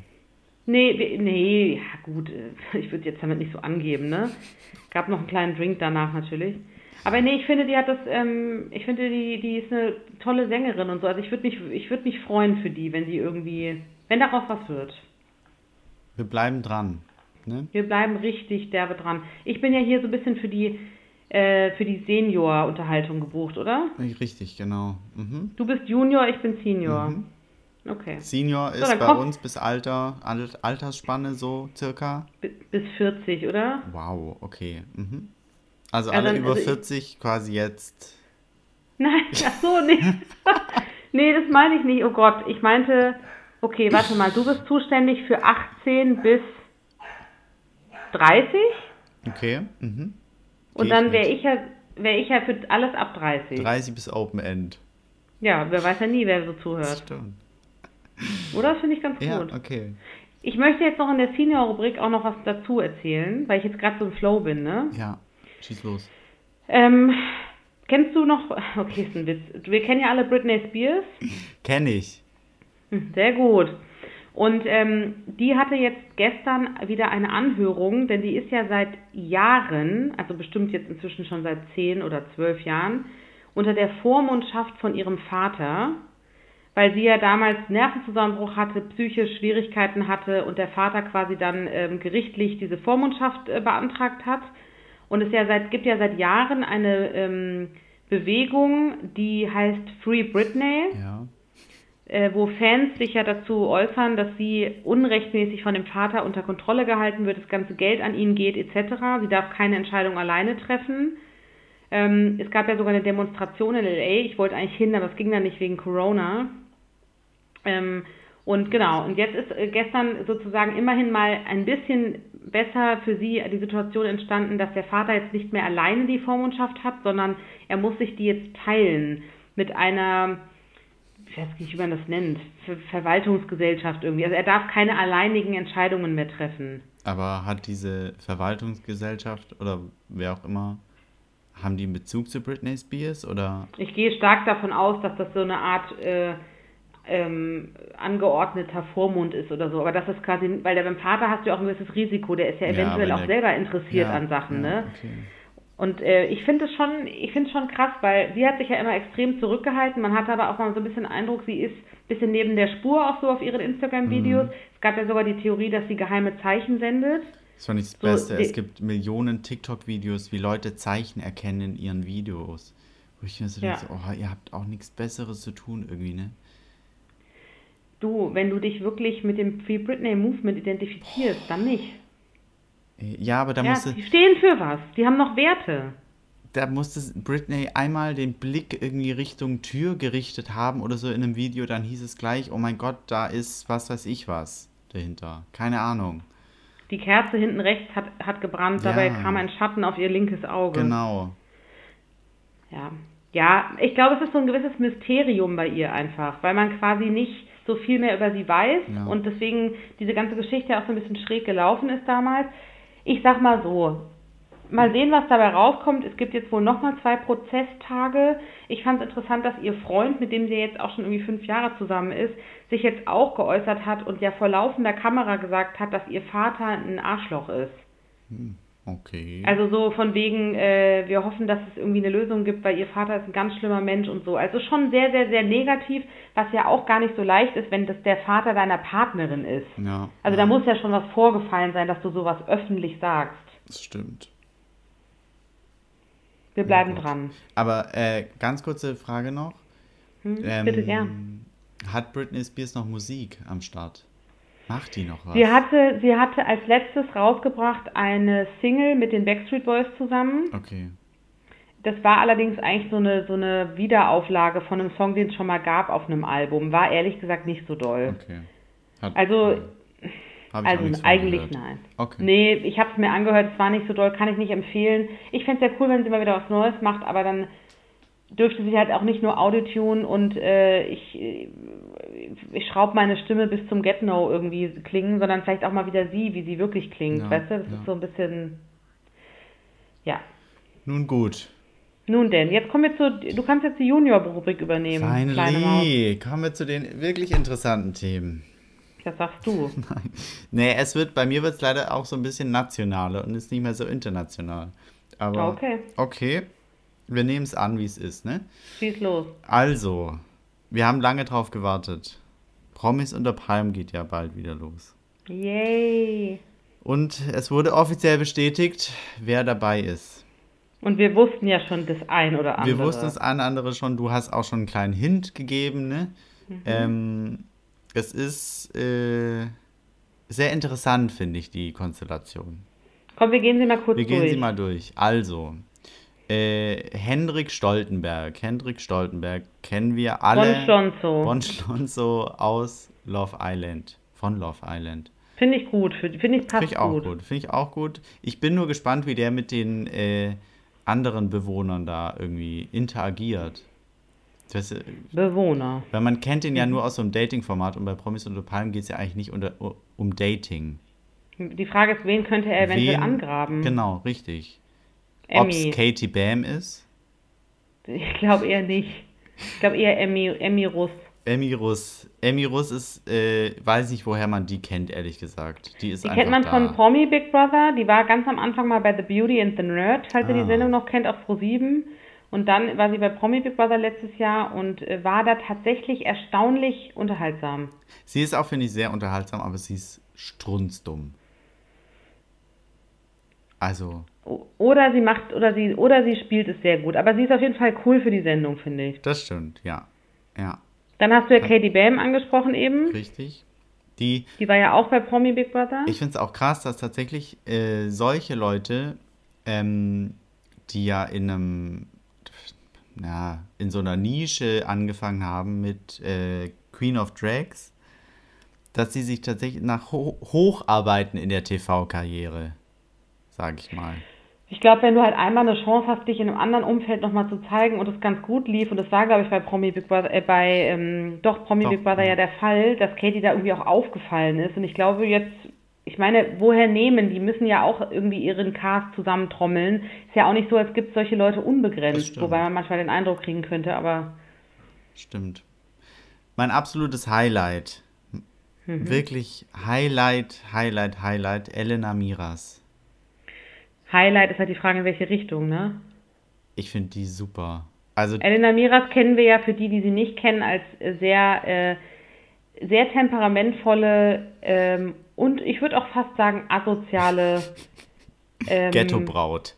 Nee, nee, ja gut, äh, ich würde jetzt damit nicht so angeben, ne? Gab noch einen kleinen Drink danach natürlich. Aber nee, ich finde, die hat das, ähm, ich finde, die, die ist eine tolle Sängerin und so. Also ich würde mich, ich würde mich freuen für die, wenn die irgendwie, wenn daraus was wird. Wir bleiben dran. Ne? Wir bleiben richtig derbe dran. Ich bin ja hier so ein bisschen für die, äh, für die Senior-Unterhaltung gebucht, oder? Richtig, genau. Mhm. Du bist Junior, ich bin Senior. Mhm. Okay. Senior ist dann bei komm. uns bis Alter, Al- Altersspanne so circa. B bis 40, oder? Wow, okay. Mhm. Also alle dann- über also ich- 40 quasi jetzt. Nein, ach so, nee. nee, das meine ich nicht. Oh Gott, ich meinte, okay, warte mal, du bist zuständig für 18 bis 30 Okay. Mhm. und dann ich wäre ich ja wäre ich ja für alles ab 30. 30 bis Open End. Ja, wer weiß ja nie, wer so Das zuhört. stimmt. Oder? Das finde ich ganz Ja, gut. okay. Ich möchte jetzt noch in der Senior-Rubrik auch noch was dazu erzählen, weil ich jetzt gerade so im Flow bin, ne? Ja, schieß los. Ähm, kennst du noch, okay, ist ein Witz, wir kennen ja alle Britney Spears. Kenn ich. Hm, Sehr gut. Und ähm, die hatte jetzt gestern wieder eine Anhörung, denn die ist ja seit Jahren, also bestimmt jetzt inzwischen schon seit zehn oder zwölf Jahren, unter der Vormundschaft von ihrem Vater, weil sie ja damals Nervenzusammenbruch hatte, psychische Schwierigkeiten hatte und der Vater quasi dann ähm, gerichtlich diese Vormundschaft äh, beantragt hat. Und es ja seit, gibt ja seit Jahren eine ähm, Bewegung, die heißt Free Britney Ja. äh, wo Fans sich ja dazu äußern, dass sie unrechtmäßig von dem Vater unter Kontrolle gehalten wird, das ganze Geld an ihn geht etc. Sie darf keine Entscheidung alleine treffen. Ähm, es gab ja sogar eine Demonstration in LA. Ich wollte eigentlich hin, aber es ging dann nicht wegen Corona. Ähm, und genau, und jetzt ist äh, gestern sozusagen immerhin mal ein bisschen besser für sie die Situation entstanden, dass der Vater jetzt nicht mehr alleine die Vormundschaft hat, sondern er muss sich die jetzt teilen mit einer, ich weiß nicht, wie man das nennt, Ver Verwaltungsgesellschaft irgendwie. Also er darf keine alleinigen Entscheidungen mehr treffen. Aber hat diese Verwaltungsgesellschaft oder wer auch immer, haben die einen Bezug zu Britney Spears oder? Ich gehe stark davon aus, dass das so eine Art äh, ähm, angeordneter Vormund ist oder so. Aber das ist quasi, weil der beim Vater hast du ja auch ein gewisses Risiko, der ist ja Ja, eventuell wenn auch der- selber interessiert Ja, an Sachen, ja, ne? Okay. Und äh, ich finde es schon, ich finde es schon krass, weil sie hat sich ja immer extrem zurückgehalten. Man hat aber auch mal so ein bisschen den Eindruck, sie ist ein bisschen neben der Spur auch so auf ihren Instagram-Videos. Mhm. Es gab ja sogar die Theorie, dass sie geheime Zeichen sendet. Das fand ich das So, Beste. Es gibt Millionen TikTok-Videos, wie Leute Zeichen erkennen in ihren Videos. Wo ich mir so Ja. denke, so, oh, ihr habt auch nichts Besseres zu tun irgendwie, ne? Du, wenn du dich wirklich mit dem Free Britney Movement identifizierst, dann nicht. Ja, aber da ja, musste, die stehen für was. Die haben noch Werte. da musste Britney einmal den Blick irgendwie Richtung Tür gerichtet haben oder so in einem Video, dann hieß es gleich, oh mein Gott, da ist was weiß ich was dahinter. Keine Ahnung. Die Kerze hinten rechts hat, hat gebrannt, Ja. dabei kam ein Schatten auf ihr linkes Auge. Genau. Ja. ja, ich glaube, es ist so ein gewisses Mysterium bei ihr einfach, weil man quasi nicht so viel mehr über sie weiß Ja. und deswegen diese ganze Geschichte auch so ein bisschen schräg gelaufen ist damals. Ich sag mal so, mal sehen, was dabei rauskommt. Es gibt jetzt wohl nochmal zwei Prozesstage. Ich fand es interessant, dass ihr Freund, mit dem sie jetzt auch schon irgendwie fünf Jahre zusammen ist, sich jetzt auch geäußert hat und ja vor laufender Kamera gesagt hat, dass ihr Vater ein Arschloch ist. Okay. Also so von wegen, äh, wir hoffen, dass es irgendwie eine Lösung gibt, weil ihr Vater ist ein ganz schlimmer Mensch und so. Also schon sehr, sehr, sehr negativ, was ja auch gar nicht so leicht ist, wenn das der Vater deiner Partnerin ist. ja. Also da muss ja schon was vorgefallen sein, dass du sowas öffentlich sagst. Das stimmt. Wir bleiben gut. dran. Aber äh, ganz kurze Frage noch. Hm? Ähm, Bitte gern. Hat Britney Spears noch Musik am Start? Macht die noch was? Sie hatte, sie hatte als letztes rausgebracht eine Single mit den Backstreet Boys zusammen. Okay. Das war allerdings eigentlich so eine, so eine Wiederauflage von einem Song, den es schon mal gab auf einem Album. War ehrlich gesagt nicht so doll. Okay. Hat, Also, nichts Also eigentlich gehört. nein. Okay. Nee, ich habe es mir angehört, es war nicht so doll, kann ich nicht empfehlen. Ich fände es ja cool, wenn sie mal wieder was Neues macht, aber dann dürfte sie halt auch nicht nur Autotune und äh, ich, ich schraube meine Stimme bis zum Get-No irgendwie klingen, sondern vielleicht auch mal wieder sie, wie sie wirklich klingt, Ja, weißt du? Das ja. ist so ein bisschen, ja. Nun gut. Nun denn, jetzt kommen wir zu, du kannst jetzt die Junior-Rubrik übernehmen. Finally, kommen wir zu den wirklich interessanten Themen. Das sagst du. Nein. Nee, es wird, bei mir wird es leider auch so ein bisschen nationaler und ist nicht mehr so international. Aber Okay. okay, wir nehmen es an, wie es ist, ne? Schieß los. Also, wir haben lange drauf gewartet. Promis unter Palm geht ja bald wieder los. Yay. Und es wurde offiziell bestätigt, wer dabei ist. Und wir wussten ja schon das ein oder andere. Wir wussten es eine andere schon, du hast auch schon einen kleinen Hint gegeben, ne? Mhm. Ähm, es ist äh, sehr interessant, finde ich, die Konstellation. Komm, wir gehen sie mal kurz Wir durch. gehen sie mal durch. Also, äh, Hendrik Stoltenberg. Hendrik Stoltenberg kennen wir alle. Von Schlonzo. Von Schlonzo aus Love Island. Von Love Island. Finde ich gut. Finde ich passt Finde ich auch gut. gut. Finde ich auch gut. Ich bin nur gespannt, wie der mit den äh, anderen Bewohnern da irgendwie interagiert. Das, äh, Bewohner. weil man kennt ihn ja Mhm. nur aus so einem Dating-Format und bei Promis unter Palmen geht es ja eigentlich nicht unter, um Dating. Die Frage ist, wen könnte er eventuell Wen- angraben? Genau, richtig. Ob es. Katie Bam ist? Ich glaube eher nicht. Ich glaube eher Emmy, Emmy Russ. Emmy Russ. Emmy Russ ist, äh, weiß nicht, woher man die kennt, ehrlich gesagt. Die ist Die kennt man da. von Promi Big Brother. Die war ganz am Anfang mal bei The Beauty and the Nerd, falls ihr Ah. die Sendung noch kennt, auf Pro7. Und dann war sie bei Promi Big Brother letztes Jahr und äh, war da tatsächlich erstaunlich unterhaltsam. Sie ist auch, finde ich, sehr unterhaltsam, aber sie ist strunzdumm. Also, Oder sie macht, oder sie, oder sie spielt es sehr gut. Aber sie ist auf jeden Fall cool für die Sendung, finde ich. das stimmt, ja. Ja, Dann hast du ja Katie Bam angesprochen eben. richtig. Die, Die war ja auch bei Promi Big Brother. ich finde es auch krass, dass tatsächlich äh, solche Leute, ähm, die ja in einem, ja, in so einer Nische angefangen haben mit äh, Queen of Drags, dass sie sich tatsächlich nach ho hocharbeiten in der TV-Karriere, sag ich mal. Ich glaube, wenn du halt einmal eine Chance hast, dich in einem anderen Umfeld nochmal zu zeigen und es ganz gut lief, und das war, glaube ich, bei Promi Big Brother, äh, bei, ähm, doch, Promi Doch, Big Brother ja. der Fall, dass Katie da irgendwie auch aufgefallen ist. Und ich glaube jetzt, ich meine, woher nehmen? Die müssen ja auch irgendwie ihren Cast zusammentrommeln. Ist ja auch nicht so, als gibt es solche Leute unbegrenzt, wobei man manchmal den Eindruck kriegen könnte, aber Stimmt. Mein absolutes Highlight. Mhm. Wirklich Highlight, Highlight, Highlight. Elena Miras. Highlight ist halt die Frage, in welche Richtung, ne? Ich finde die super. Also, Elena Miras kennen wir ja für die, die sie nicht kennen, als sehr, äh, sehr temperamentvolle ähm, und ich würde auch fast sagen asoziale ähm, Ghetto-Braut.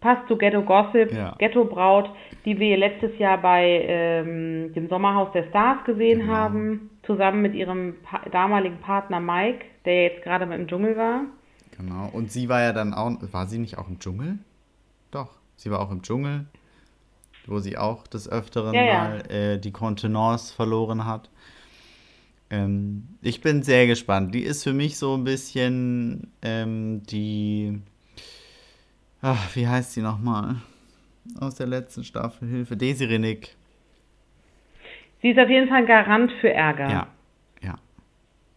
passt zu Ghetto Gossip, Ja. Ghetto Braut, die wir letztes Jahr bei ähm, dem Sommerhaus der Stars gesehen Genau. haben, zusammen mit ihrem pa damaligen Partner Mike, der jetzt gerade mal im Dschungel war. Genau. Und sie war ja dann auch. War sie nicht auch im Dschungel? Doch. Sie war auch im Dschungel, wo sie auch des Öfteren Ja, ja. mal äh, die Kontenance verloren hat. Ähm, ich bin sehr gespannt. Die ist für mich so ein bisschen ähm, die. Ach, wie heißt sie nochmal? Aus der letzten Staffel. Hilfe. Desiree Nick. Sie ist auf jeden Fall ein Garant für Ärger. Ja. Ja.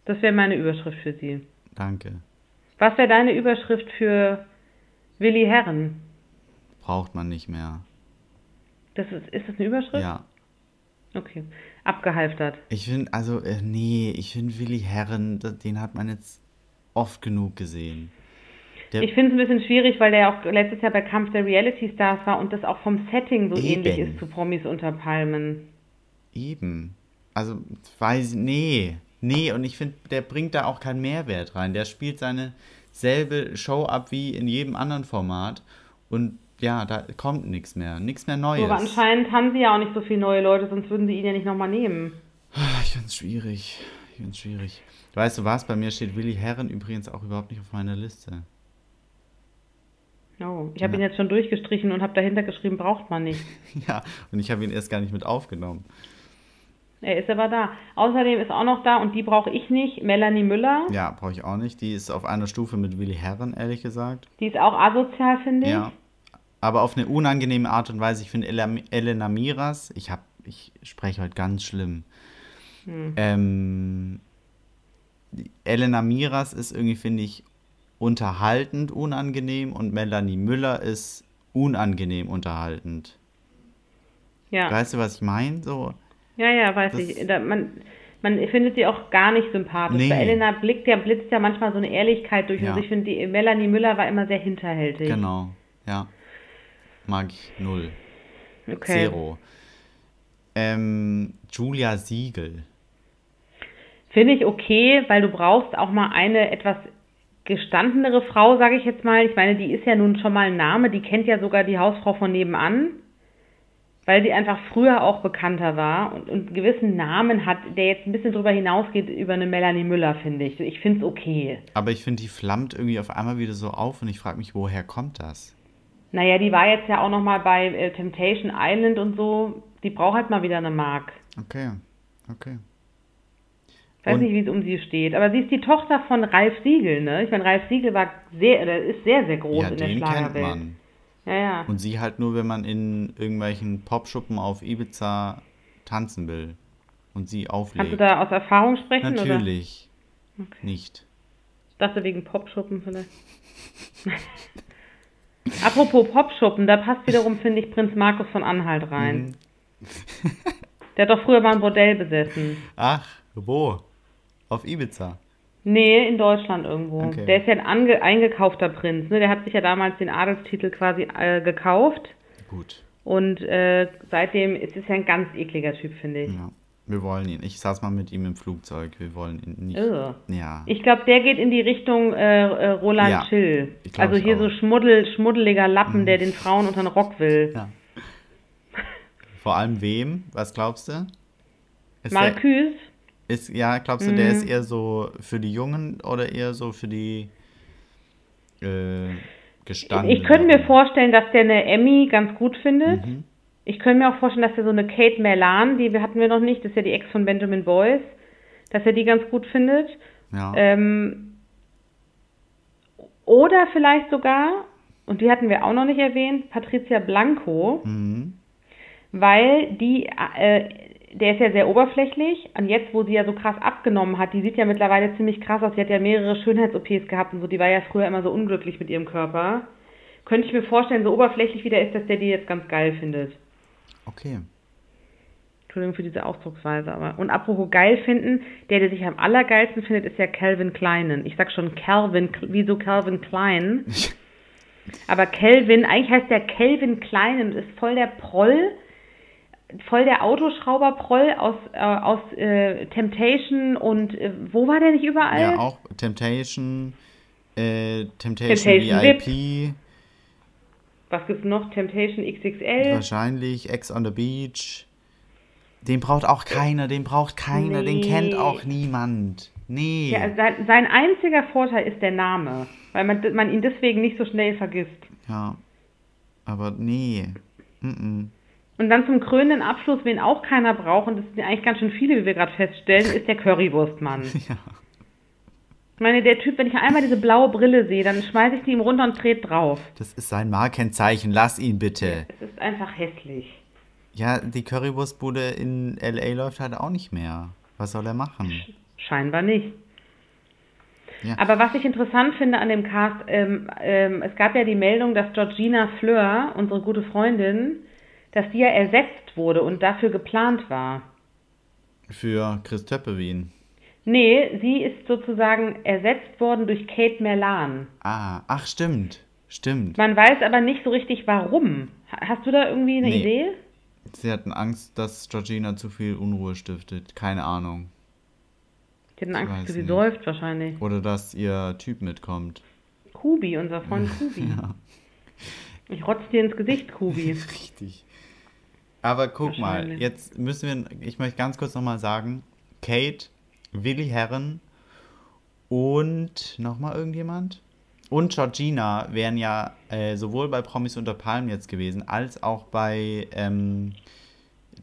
Das wäre meine Überschrift für sie. Danke. Was wäre deine Überschrift für Willi Herren? Braucht man nicht mehr. Das ist, ist das eine Überschrift? Ja. Okay. Abgehalftert. Ich finde, also, äh, nee, ich finde Willi Herren, den hat man jetzt oft genug gesehen. Der, Ich finde es ein bisschen schwierig, weil der ja auch letztes Jahr bei Kampf der Reality Stars war und das auch vom Setting so Eben. ähnlich ist zu Promis unter Palmen. eben. Also, weiß nee. Nee, und ich finde, der bringt da auch keinen Mehrwert rein. Der spielt seine selbe Show ab wie in jedem anderen Format. Und ja, da kommt nichts mehr. Nichts mehr Neues. Aber anscheinend haben sie ja auch nicht so viele neue Leute, sonst würden sie ihn ja nicht nochmal nehmen. Ah, Ich finde es schwierig. Ich finde es schwierig. Weißt du was? Bei mir steht Willi Herren übrigens auch überhaupt nicht auf meiner Liste. Oh, ich habe Ja. ihn jetzt schon durchgestrichen und habe dahinter geschrieben, braucht man nicht. Ja, und ich habe ihn erst gar nicht mit aufgenommen. Er ist aber da. Außerdem ist auch noch da, und die brauche ich nicht, Melanie Müller. Ja, brauche ich auch nicht. Die ist auf einer Stufe mit Willi Herren, ehrlich gesagt. Die ist auch asozial, finde ich. Ja. Aber auf eine unangenehme Art und Weise. Ich finde Ele- Elena Miras, ich hab, ich spreche heute ganz schlimm. Ähm, die Elena Miras ist irgendwie, finde ich, unterhaltend unangenehm und Melanie Müller ist unangenehm unterhaltend. Ja. Weißt du, was ich meine? So, Ja, ja, weiß Das- ich. Da, man, man findet sie auch gar nicht sympathisch. Nee. Bei Elena blickt ja, blitzt ja manchmal so eine Ehrlichkeit durch. Ja. Und ich finde, die Melanie Müller war immer sehr hinterhältig. genau. Ja. Mag ich null. Okay. Zero. Ähm, Julia Siegel. Finde ich okay, weil du brauchst auch mal eine etwas gestandenere Frau, sage ich jetzt mal. Ich meine, die ist ja nun schon mal ein Name, die kennt ja sogar die Hausfrau von nebenan, weil sie einfach früher auch bekannter war und, und einen gewissen Namen hat, der jetzt ein bisschen drüber hinausgeht über eine Melanie Müller, finde ich. Ich finde es okay. Aber ich finde, die flammt irgendwie auf einmal wieder so auf und ich frage mich, woher kommt das? Naja, die war jetzt ja auch noch mal bei äh, Temptation Island und so. Die braucht halt mal wieder eine Mark. Okay, okay. Ich weiß Und- nicht, wie es um sie steht. Aber sie ist die Tochter von Ralf Siegel, ne? Ich meine, Ralf Siegel war sehr, oder ist sehr, sehr groß ja, in der den kennt Schlagerwelt. man. Ja, ja. Und sie halt nur, wenn man in irgendwelchen Popschuppen auf Ibiza tanzen will und sie auflegt. Kannst du da aus Erfahrung sprechen? Oder? Natürlich Okay. nicht. Ich dachte wegen Popschuppen vielleicht. Apropos Popschuppen, da passt wiederum, finde ich, Prinz Markus von Anhalt rein. Mhm. Der hat doch früher mal ein Bordell besessen. Ach, wo? Auf Ibiza. Nee, in Deutschland irgendwo. Okay. Der ist ja ein ange eingekaufter Prinz. Ne? Der hat sich ja damals den Adelstitel quasi äh, gekauft. Gut. Und äh, seitdem ist es ja ein ganz ekliger Typ, finde ich. Ja. Wir wollen ihn. Ich saß mal mit ihm im Flugzeug. Wir wollen ihn nicht. Ugh. Ja. Ich glaube, der geht in die Richtung äh, äh, Roland Ja, Schill. glaub Also hier auch. Mhm. so schmuddel, schmuddeliger Lappen, der den Frauen unter den Rock will. ja. Vor allem wem? Was glaubst du? Ist der, Marcus, ist, ja, glaubst du, der Mhm. ist eher so für die Jungen oder eher so für die äh, gestandenen? ich könnte mir vorstellen, dass der eine Emmy ganz gut findet. Mhm. Ich könnte mir auch vorstellen, dass er so eine Kate Merlan, die hatten wir noch nicht, das ist ja die Ex von Benjamin Boyce, dass er die ganz gut findet. Ja. Ähm, oder vielleicht sogar, und die hatten wir auch noch nicht erwähnt, Patricia Blanco, mhm. weil die, äh, der ist ja sehr oberflächlich und jetzt, wo sie ja so krass abgenommen hat, die sieht ja mittlerweile ziemlich krass aus, sie hat ja mehrere Schönheits-OPs gehabt und so, die war ja früher immer so unglücklich mit ihrem Körper. Könnte ich mir vorstellen, so oberflächlich wie der ist, dass der die jetzt ganz geil findet. Okay. Entschuldigung für diese Ausdrucksweise, aber. Und apropos geil finden, der, der sich am allergeilsten findet, ist ja Calvin Kleinen. Ich sag schon Calvin, wieso Calvin Klein? Aber Calvin, eigentlich heißt der Calvin Klein und ist voll der Proll, voll der Autoschrauber-Proll aus, äh, aus äh, Temptation und äh, wo war der nicht überall? Ja, auch Temptation, äh, Temptation, Temptation VIP, Was gibt's noch? Temptation XXL? wahrscheinlich Ex on the Beach. Den braucht auch keiner, den braucht keiner, den Nee. kennt auch niemand. Nee. Ja, sein, sein einziger Vorteil ist der Name, weil man, man ihn deswegen nicht so schnell vergisst. Ja. Aber nee. Mm Und dann zum krönenden Abschluss, wen auch keiner braucht, und das sind eigentlich ganz schön viele, wie wir gerade feststellen, ist der Currywurstmann. Ja. Ich meine, der Typ, wenn ich einmal diese blaue Brille sehe, dann schmeiße ich die ihm runter und trete drauf. Das ist sein Markenzeichen, lass ihn bitte. Es ist einfach hässlich. Ja, die Currywurstbude in L.A. läuft halt auch nicht mehr. Was soll er machen? Scheinbar nicht. Ja. Aber was ich interessant finde an dem Cast, ähm, ähm, es gab ja die Meldung, dass Georgina Fleur, unsere gute Freundin, dass die ja ersetzt wurde und dafür geplant war. Für Chris Töppewien. Nee, sie ist sozusagen ersetzt worden durch Kate Merlan. Ah, ach stimmt. Stimmt. Man weiß aber nicht so richtig warum. Ha- Hast du da irgendwie eine Nee. Idee? Sie hatten Angst, dass Georgina zu viel Unruhe stiftet. Keine Ahnung. Die hatten Angst, dass sie säuft wahrscheinlich. Oder dass ihr Typ mitkommt. Kubi, unser Freund Kubi. Ich rotz dir ins Gesicht, Kubi. Richtig. Aber guck mal, jetzt müssen wir, ich möchte ganz kurz nochmal sagen, Kate, Willi Herren und nochmal irgendjemand? Und Georgina wären ja äh, sowohl bei Promis unter Palmen jetzt gewesen, als auch bei ähm,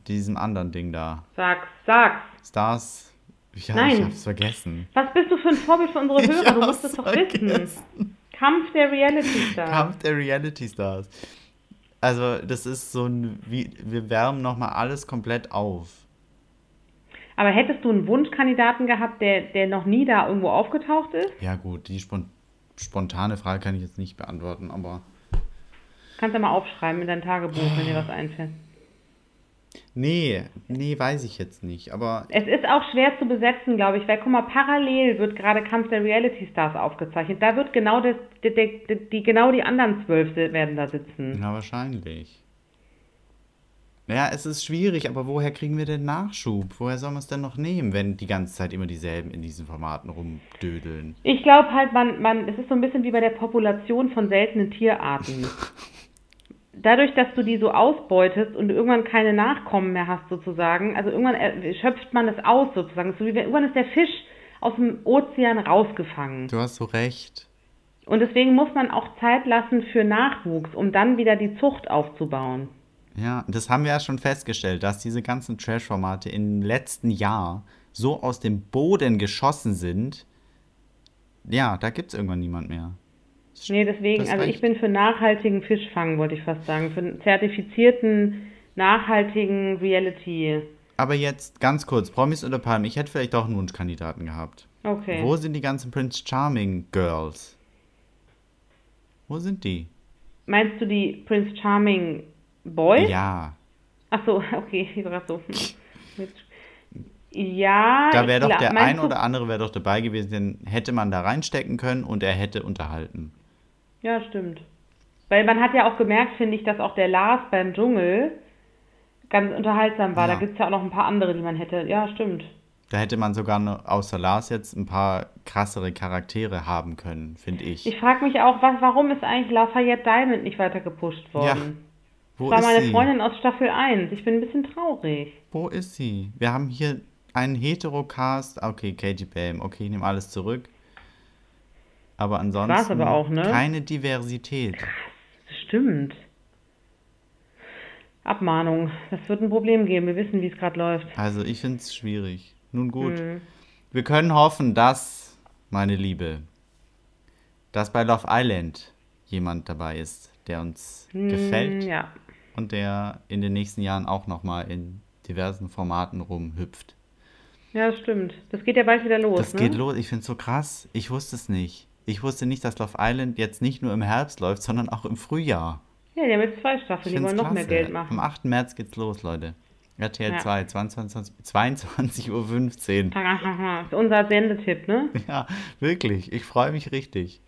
diesem anderen Ding da. Sag's, sag's. Stars. Ja, Nein. ich hab's vergessen. Was bist du für ein Vorbild für unsere Hörer? Du musst es doch wissen. vergessen. Kampf der Reality Stars. Kampf der Reality Stars. Also, das ist so ein, wie, wir wärmen nochmal alles komplett auf. Aber hättest du einen Wunschkandidaten gehabt, der, der noch nie da irgendwo aufgetaucht ist? Ja, gut, die spon spontane Frage kann ich jetzt nicht beantworten, aber Kannst du mal aufschreiben in dein Tagebuch, wenn dir was einfällt. Nee, nee, weiß ich jetzt nicht. Aber Es ist auch schwer zu besetzen, glaube ich, weil guck mal, parallel wird gerade Kampf der Reality Stars aufgezeichnet. Da wird genau das, die, die, die genau die anderen zwölf werden da sitzen. ja, wahrscheinlich. Ja, es ist schwierig, aber woher kriegen wir denn Nachschub? Woher sollen wir es denn noch nehmen, wenn die ganze Zeit immer dieselben in diesen Formaten rumdödeln? Ich glaube halt, man, man, es ist so ein bisschen wie bei der Population von seltenen Tierarten. Dadurch, dass du die so ausbeutest und irgendwann keine Nachkommen mehr hast, sozusagen, also irgendwann äh, schöpft man das aus, sozusagen. So wie wenn, irgendwann ist der Fisch aus dem Ozean rausgefangen. Du hast so recht. Und deswegen muss man auch Zeit lassen für Nachwuchs, um dann wieder die Zucht aufzubauen. Ja, das haben wir ja schon festgestellt, dass diese ganzen Trash-Formate im letzten Jahr so aus dem Boden geschossen sind. Ja, da gibt es irgendwann niemand mehr. Nee, deswegen, also ich bin für nachhaltigen Fischfang, wollte ich fast sagen. Für einen zertifizierten, nachhaltigen Reality. Aber jetzt ganz kurz, Promis oder Palmen, ich hätte vielleicht auch einen Wunschkandidaten gehabt. Okay. Wo sind die ganzen Prince Charming Girls? Wo sind die? Meinst du die Prince Charming Boys? Ja, Ach so, okay, ich war so. Ja, da wäre doch der ein oder andere wäre doch dabei gewesen, den hätte man da reinstecken können und er hätte unterhalten. Ja, stimmt. Weil man hat ja auch gemerkt, finde ich, dass auch der Lars beim Dschungel ganz unterhaltsam war. Ja. Da gibt es ja auch noch ein paar andere, die man hätte. Ja, stimmt. Da hätte man sogar noch, außer Lars jetzt ein paar krassere Charaktere haben können, finde ich. Ich frage mich auch, was, warum ist eigentlich Lafayette Diamond nicht weiter gepusht worden? Wo Das war meine sie? Freundin aus Staffel 1. Ich bin ein bisschen traurig. Wo ist sie? Wir haben hier einen Heterocast. Okay, Katie Bam. Okay, ich nehme alles zurück. Aber ansonsten aber auch, ne? keine Diversität. Das stimmt. Abmahnung. Das wird ein Problem geben. Wir wissen, wie es gerade läuft. Also ich finde es schwierig. Nun gut. Hm. Wir können hoffen, dass, meine Liebe, dass bei Love Island jemand dabei ist, der uns gefällt Hm, Ja. und der in den nächsten Jahren auch nochmal in diversen Formaten rumhüpft. Ja, das stimmt. Das geht ja bald wieder los, Das ne? geht los. Ich finde es so krass. Ich wusste es nicht. Ich wusste nicht, dass Love Island jetzt nicht nur im Herbst läuft, sondern auch im Frühjahr. Ja, die haben jetzt zwei Staffeln. Die wollen noch mehr klasse. Geld Am machen. 8. März geht's los, Leute. RTL Ja. 2, 22, 22.15 Uhr. Das ist unser Sendetipp, ne? Ja, wirklich. Ich freue mich richtig.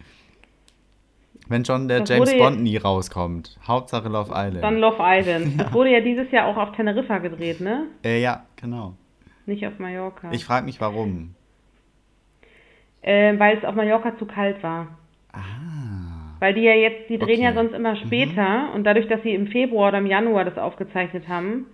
Wenn schon der Das James Bond nie rauskommt. Hauptsache Love Island. Dann Love Island. Das wurde ja dieses Jahr auch auf Teneriffa gedreht, ne? äh, ja, genau. Nicht auf Mallorca. Ich frage mich, warum. Äh, weil es auf Mallorca zu kalt war. Ah. Weil die ja jetzt, die drehen Okay. ja sonst immer später und dadurch, dass sie im Februar oder im Januar das aufgezeichnet haben,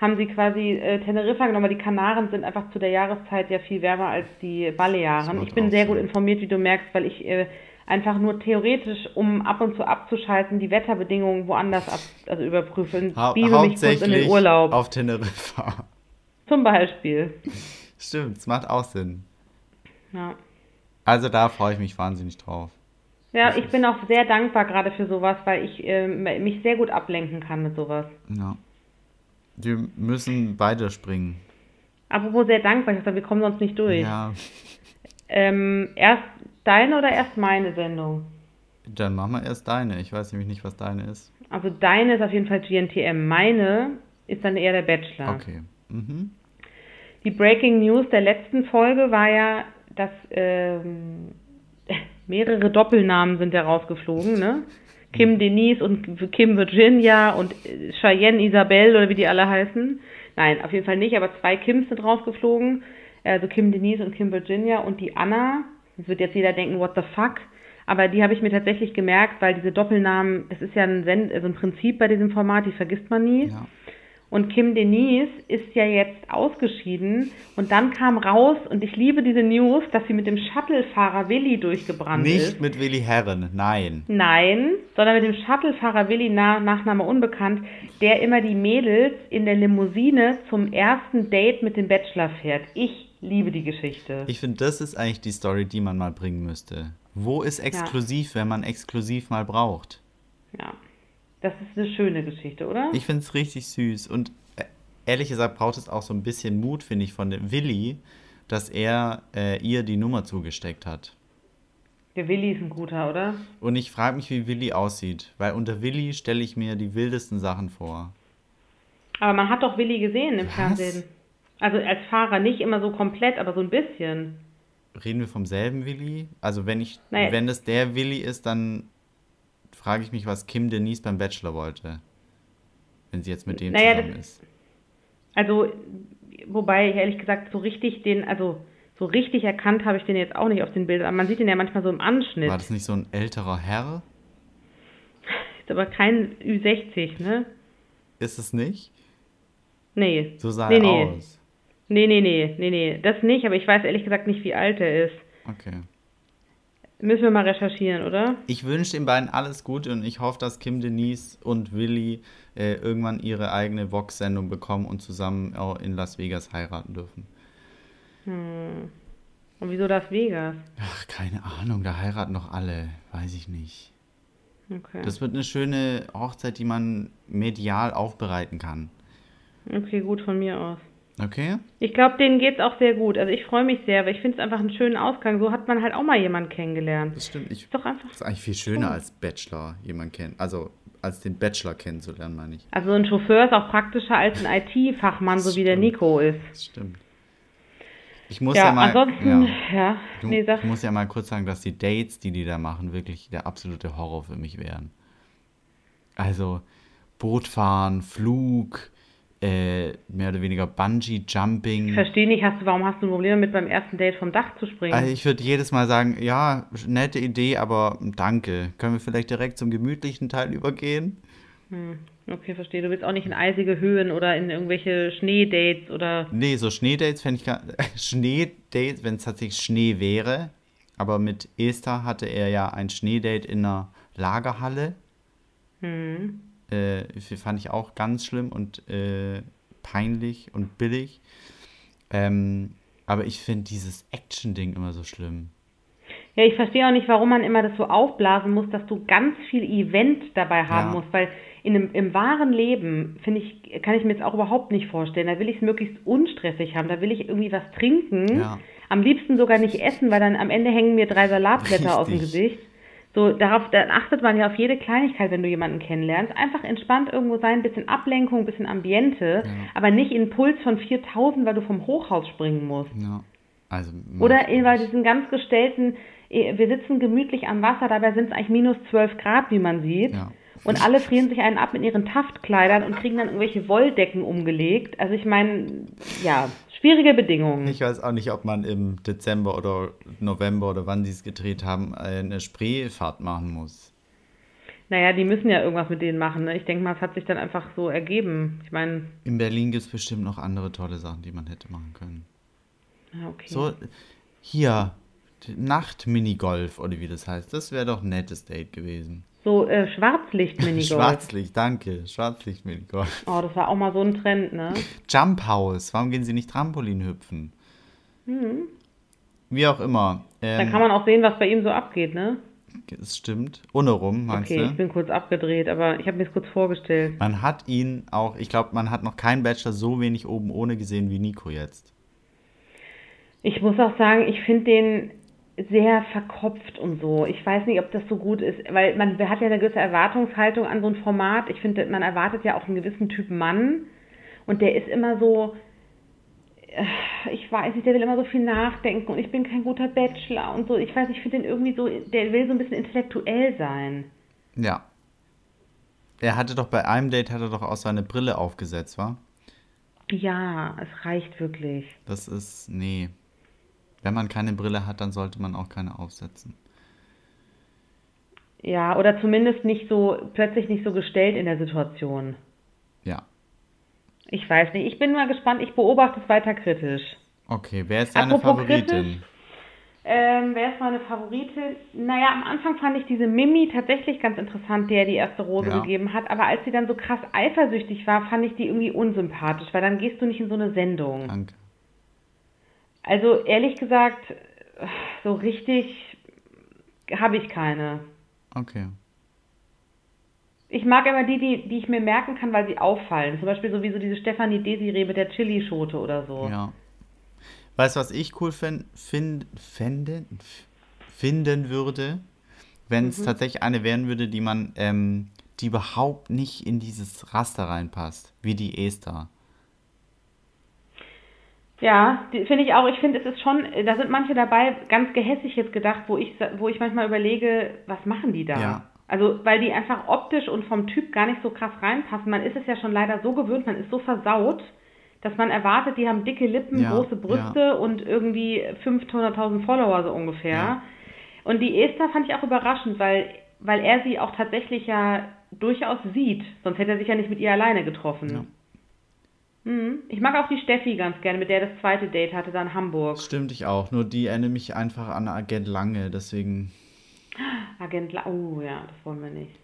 haben sie quasi äh, Teneriffa genommen, weil die Kanaren sind einfach zu der Jahreszeit ja viel wärmer als die Balearen. Ich bin sehr gut informiert, wie du merkst, weil ich äh, einfach nur theoretisch, um ab und zu abzuschalten, die Wetterbedingungen woanders ab, also überprüfen. Hau Biebe mich kurz in den Urlaub. auf Teneriffa. Zum Beispiel. Stimmt, es macht auch Sinn. Ja. Also da freue ich mich wahnsinnig drauf. Ja, ich bin auch sehr dankbar gerade für sowas, weil ich ähm, mich sehr gut ablenken kann mit sowas. Ja. Wir müssen beide springen. Apropos sehr dankbar, ich dachte, wir kommen sonst nicht durch. Ja, Ähm, erst deine oder erst meine Sendung? dann machen wir erst deine. Ich weiß nämlich nicht, was deine ist. Also deine ist auf jeden Fall GNTM. Meine ist dann eher der Bachelor. Okay. Mhm. Die Breaking News der letzten Folge war ja, dass ähm, mehrere Doppelnamen sind ja rausgeflogen, ne? Kim Denise und Kim Virginia und äh, Cheyenne Isabel oder wie die alle heißen. Nein, auf jeden Fall nicht, aber zwei Kims sind rausgeflogen. Also Kim Denise und Kim Virginia und die Anna. Das wird jetzt jeder denken, what the fuck? Aber die habe ich mir tatsächlich gemerkt, weil diese Doppelnamen, das ist ja ein, Send also ein Prinzip bei diesem Format, die vergisst man nie. Ja. Und Kim Denise ist ja jetzt ausgeschieden und dann kam raus und ich liebe diese News, dass sie mit dem Shuttlefahrer Willi durchgebrannt Nicht ist. mit Willi Herren, nein. Nein, sondern mit dem Shuttlefahrer Willi, Na Nachname unbekannt, der immer die Mädels in der Limousine zum ersten Date mit dem Bachelor fährt. Ich liebe die Geschichte. Ich finde, das ist eigentlich die Story, die man mal bringen müsste. Wo ist exklusiv, wenn man exklusiv mal braucht? Ja, das ist eine schöne Geschichte, oder? Ich finde es richtig süß. Und äh, ehrlich gesagt braucht es auch so ein bisschen Mut, finde ich, von dem Willi, dass er äh, ihr die Nummer zugesteckt hat. Der Willi ist ein guter, oder? Und ich frage mich, wie Willi aussieht, weil unter Willi stelle ich mir die wildesten Sachen vor. Aber man hat doch Willi gesehen im Was? Fernsehen. Also als Fahrer nicht immer so komplett, aber so ein bisschen. Reden wir vom selben Willi? Also wenn ich, Naja. wenn das der Willi ist, dann frage ich mich, was Kim Denise beim Bachelor wollte. Wenn sie jetzt mit dem Naja, zusammen das- ist. Also, wobei ich ehrlich gesagt so richtig den, also so richtig erkannt habe ich den jetzt auch nicht auf den Bildern. Aber Man sieht den ja manchmal so im Anschnitt. War das nicht so ein älterer Herr? Ist aber kein Ü60, ne? Ist es nicht? Nee. So sah nee, er nee. aus. Nee, nee, nee, nee, nee. Das nicht, aber ich weiß ehrlich gesagt nicht, wie alt er ist. Okay. Müssen wir mal recherchieren, oder? Ich wünsche den beiden alles Gute und ich hoffe, dass Kim Denise und Willi äh, irgendwann ihre eigene Vox-Sendung bekommen und zusammen auch in Las Vegas heiraten dürfen. Und wieso Las Vegas? Ach, keine Ahnung, da heiraten doch alle. Weiß ich nicht. Okay. Das wird eine schöne Hochzeit, die man medial aufbereiten kann. Okay, gut von mir aus. Okay? Ich glaube, denen geht's auch sehr gut. Also ich freue mich sehr, weil ich finde es einfach einen schönen Ausgang. So hat man halt auch mal jemanden kennengelernt. Das stimmt. Ich, Ist doch einfach. das ist eigentlich viel schöner als Bachelor jemanden kennen. Also als den Bachelor kennenzulernen, meine ich. Also so ein Chauffeur ist auch praktischer als ein IT-Fachmann, so wie der. Nico ist. Das stimmt. Ich muss ja, Ja, mal. ansonsten, ja. ja, Du, nee, sag. ich muss ja mal kurz sagen, dass die Dates, die die da machen, wirklich der absolute Horror für mich wären. Also Bootfahren, Flug, äh, mehr oder weniger Bungee-Jumping. Ich verstehe nicht, hast du, warum hast du ein Problem damit, beim ersten Date vom Dach zu springen? Also ich würde jedes Mal sagen, ja, nette Idee, aber danke. Können wir vielleicht direkt zum gemütlichen Teil übergehen? Hm, okay, verstehe. Du willst auch nicht in eisige Höhen oder in irgendwelche Schneedates oder. Nee, so Schneedates fände ich gar Schneedates, wenn es tatsächlich Schnee wäre. Aber mit Esther hatte er ja ein Schneedate in einer Lagerhalle. Hm. Äh, fand ich auch ganz schlimm und äh, peinlich und billig. Ähm, aber ich finde dieses Action-Ding immer so schlimm. Ja, ich verstehe auch nicht, warum man immer das so aufblasen muss, dass du ganz viel Event dabei haben Ja. musst, weil in einem, im wahren Leben, finde ich, kann ich mir jetzt auch überhaupt nicht vorstellen. Da will ich es möglichst unstressig haben. Da will ich irgendwie was trinken. Ja. Am liebsten sogar nicht essen, weil dann am Ende hängen mir drei Salatblätter aus dem Richtig. Gesicht. So, darauf, dann achtet man ja auf jede Kleinigkeit, wenn du jemanden kennenlernst. Einfach entspannt irgendwo sein, bisschen Ablenkung, bisschen Ambiente, aber nicht in Puls von 4000, weil du vom Hochhaus springen musst. Ja. Also, Oder bei diesen ganz gestellten, eh, wir sitzen gemütlich am Wasser, dabei sind es eigentlich minus 12 Grad, wie man sieht. Ja. Und alle frieren sich einen ab mit ihren Taftkleidern und kriegen dann irgendwelche Wolldecken umgelegt. Also ich meine, ja, schwierige Bedingungen. Ich weiß auch nicht, ob man im Dezember oder November oder wann sie es gedreht haben, eine Spreefahrt machen muss. Naja, die müssen ja irgendwas mit denen machen. Ne? Ich denke mal, es hat sich dann einfach so ergeben. Ich meine, In Berlin gibt es bestimmt noch andere tolle Sachen, die man hätte machen können. ja, okay. So, hier, Nacht-Minigolf oder wie das heißt. Das wäre doch ein nettes Date gewesen. So äh, Schwarzlicht-Minigolf. Schwarzlicht, danke. Schwarzlicht-Minigolf. Oh, das war auch mal so ein Trend, ne? Jump House. Warum gehen sie nicht Trampolin hüpfen? Wie auch immer. Dann Ähm, kann man auch sehen, was bei ihm so abgeht, ne? es stimmt. Ohne rum, meinst Okay, ich du? bin kurz abgedreht, aber ich habe mir das kurz vorgestellt. Man hat ihn auch, ich glaube, man hat noch keinen Bachelor so wenig oben ohne gesehen wie Nico jetzt. Ich muss auch sagen, ich finde den sehr verkopft und so. Ich weiß nicht, ob das so gut ist, weil man hat ja eine gewisse Erwartungshaltung an so ein Format. Ich finde, man erwartet ja auch einen gewissen Typ Mann und der ist immer so, äh, ich weiß nicht, der will immer so viel nachdenken und ich bin kein guter Bachelor und so. Ich weiß, ich finde den irgendwie so, der will so ein bisschen intellektuell sein. Ja. Er hatte doch bei einem Date, hat er doch auch seine Brille aufgesetzt, war? Ja, es reicht wirklich. Das ist, nee. Wenn man keine Brille hat, dann sollte man auch keine aufsetzen. Ja, oder zumindest nicht so, plötzlich nicht so gestellt in der Situation. Ja. Ich weiß nicht. Ich bin mal gespannt. Ich beobachte es weiter kritisch. Okay, wer ist deine Apropos Favoritin? kritisch. Ähm, wer ist meine Favoritin? Naja, am Anfang fand ich diese Mimi tatsächlich ganz interessant, der die erste Rose Ja. gegeben hat. Aber als sie dann so krass eifersüchtig war, fand ich die irgendwie unsympathisch, weil dann gehst du nicht in so eine Sendung. Danke. Also ehrlich gesagt, so richtig habe ich keine. Okay. Ich mag immer die, die, die ich mir merken kann, weil sie auffallen. Zum Beispiel sowieso diese Stefanie Desiree mit der Chili-Schote oder so. Ja. Weißt du, was ich cool find, fände? F- finden würde, wenn es mhm. tatsächlich eine werden würde, die man, ähm, die überhaupt nicht in dieses Raster reinpasst, wie die Esther. Ja, finde ich auch. Ich finde, es ist schon, da sind manche dabei, ganz gehässig jetzt gedacht, wo ich, wo ich manchmal überlege, was machen die da? Ja. Also, weil die einfach optisch und vom Typ gar nicht so krass reinpassen. Man ist es ja schon leider so gewöhnt, man ist so versaut, dass man erwartet, die haben dicke Lippen, ja, große Brüste ja. und irgendwie 500.000 Follower so ungefähr. Und die Esther fand ich auch überraschend, weil, weil er sie auch tatsächlich ja durchaus sieht. Sonst hätte er sich ja nicht mit ihr alleine getroffen. Mhm. Ich mag auch die Steffi ganz gerne, mit der das zweite Date hatte, da in Hamburg. Stimmt, ich auch. Nur die erinnert mich einfach an Agent Lange, deswegen. Agent Lange, oh ja, das wollen wir nicht.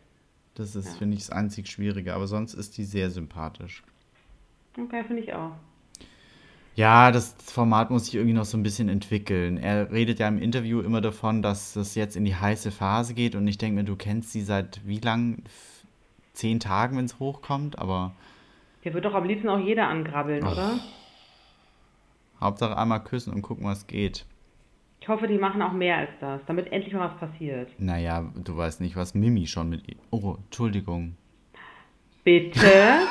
Das ist, ja. finde ich, das einzig Schwierige, aber sonst ist die sehr sympathisch. Okay, finde ich auch. Ja, das Format muss sich irgendwie noch so ein bisschen entwickeln. Er redet ja im Interview immer davon, dass das jetzt in die heiße Phase geht und ich denke mir, du kennst sie seit wie lang? Zehn Tagen, wenn es hochkommt, aber. Hier wird doch am liebsten auch jeder angrabbeln, Ach. oder? Hauptsache einmal küssen und gucken, was geht. Ich hoffe, die machen auch mehr als das, damit endlich mal was passiert. Naja, du weißt nicht, was Mimi schon mit. Oh, Entschuldigung. Bitte?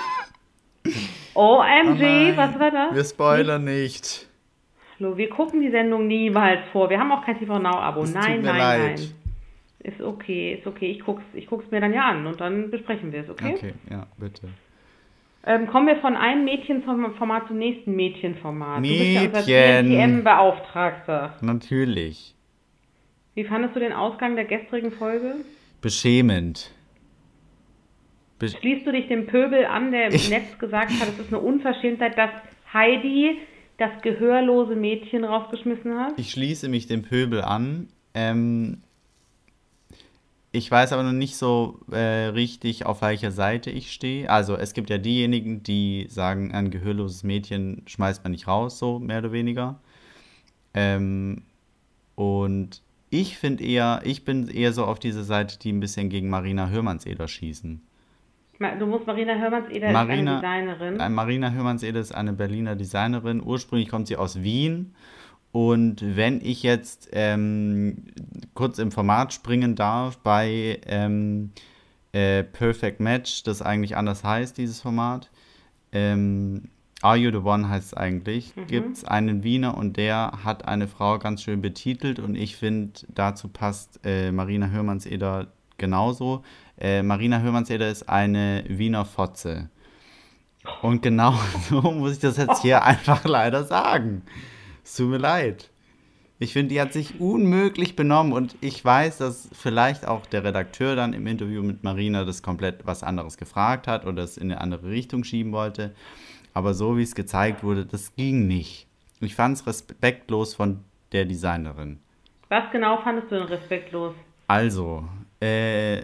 OMG, oh was war das? Wir spoilern nicht. Hallo, wir gucken die Sendung niemals vor. Wir haben auch kein TV Now Abo. Nein, nein, leid. nein. Ist okay, ist okay. Ich guck's, ich guck's mir dann ja an und dann besprechen wir es, okay? Okay, ja, bitte. Ähm, kommen wir von einem Mädchenformat zum nächsten Mädchenformat. Mädchen. Du bist ja unser TM-Beauftragter. Natürlich. Wie fandest du den Ausgang der gestrigen Folge? Beschämend. Schließt du dich dem Pöbel an, der im Netz gesagt hat, es ist eine Unverschämtheit, dass Heidi das gehörlose Mädchen rausgeschmissen hat? Ich schließe mich dem Pöbel an. Ähm, ich weiß aber noch nicht so äh, richtig, auf welcher Seite ich stehe. Also es gibt ja diejenigen, die sagen, ein gehörloses Mädchen schmeißt man nicht raus, so mehr oder weniger. Ähm, und ich finde eher, ich bin eher so auf dieser Seite, die ein bisschen gegen Marina Hörmannseder schießen. Du musst Marina Hörmannseder Marina, ist eine Designerin. Marina Hörmannseder ist eine Berliner Designerin. Ursprünglich kommt sie aus Wien. Und wenn ich jetzt ähm, kurz im Format springen darf bei ähm, äh, Perfect Match, das eigentlich anders heißt, dieses Format, ähm, Are You the One heißt es eigentlich, mhm. gibt es einen Wiener und der hat eine Frau ganz schön betitelt und ich finde, dazu passt äh, Marina Hörmannseder genauso. Äh, Marina Hörmannseder ist eine Wiener Fotze. Und genau so muss ich das jetzt hier einfach leider sagen. Es tut mir leid. Ich finde, die hat sich unmöglich benommen und ich weiß, dass vielleicht auch der Redakteur dann im Interview mit Marina das komplett was anderes gefragt hat oder es in eine andere Richtung schieben wollte. Aber so wie es gezeigt wurde, das ging nicht. Ich fand es respektlos von der Designerin. Was genau fandest du denn respektlos? Also, äh,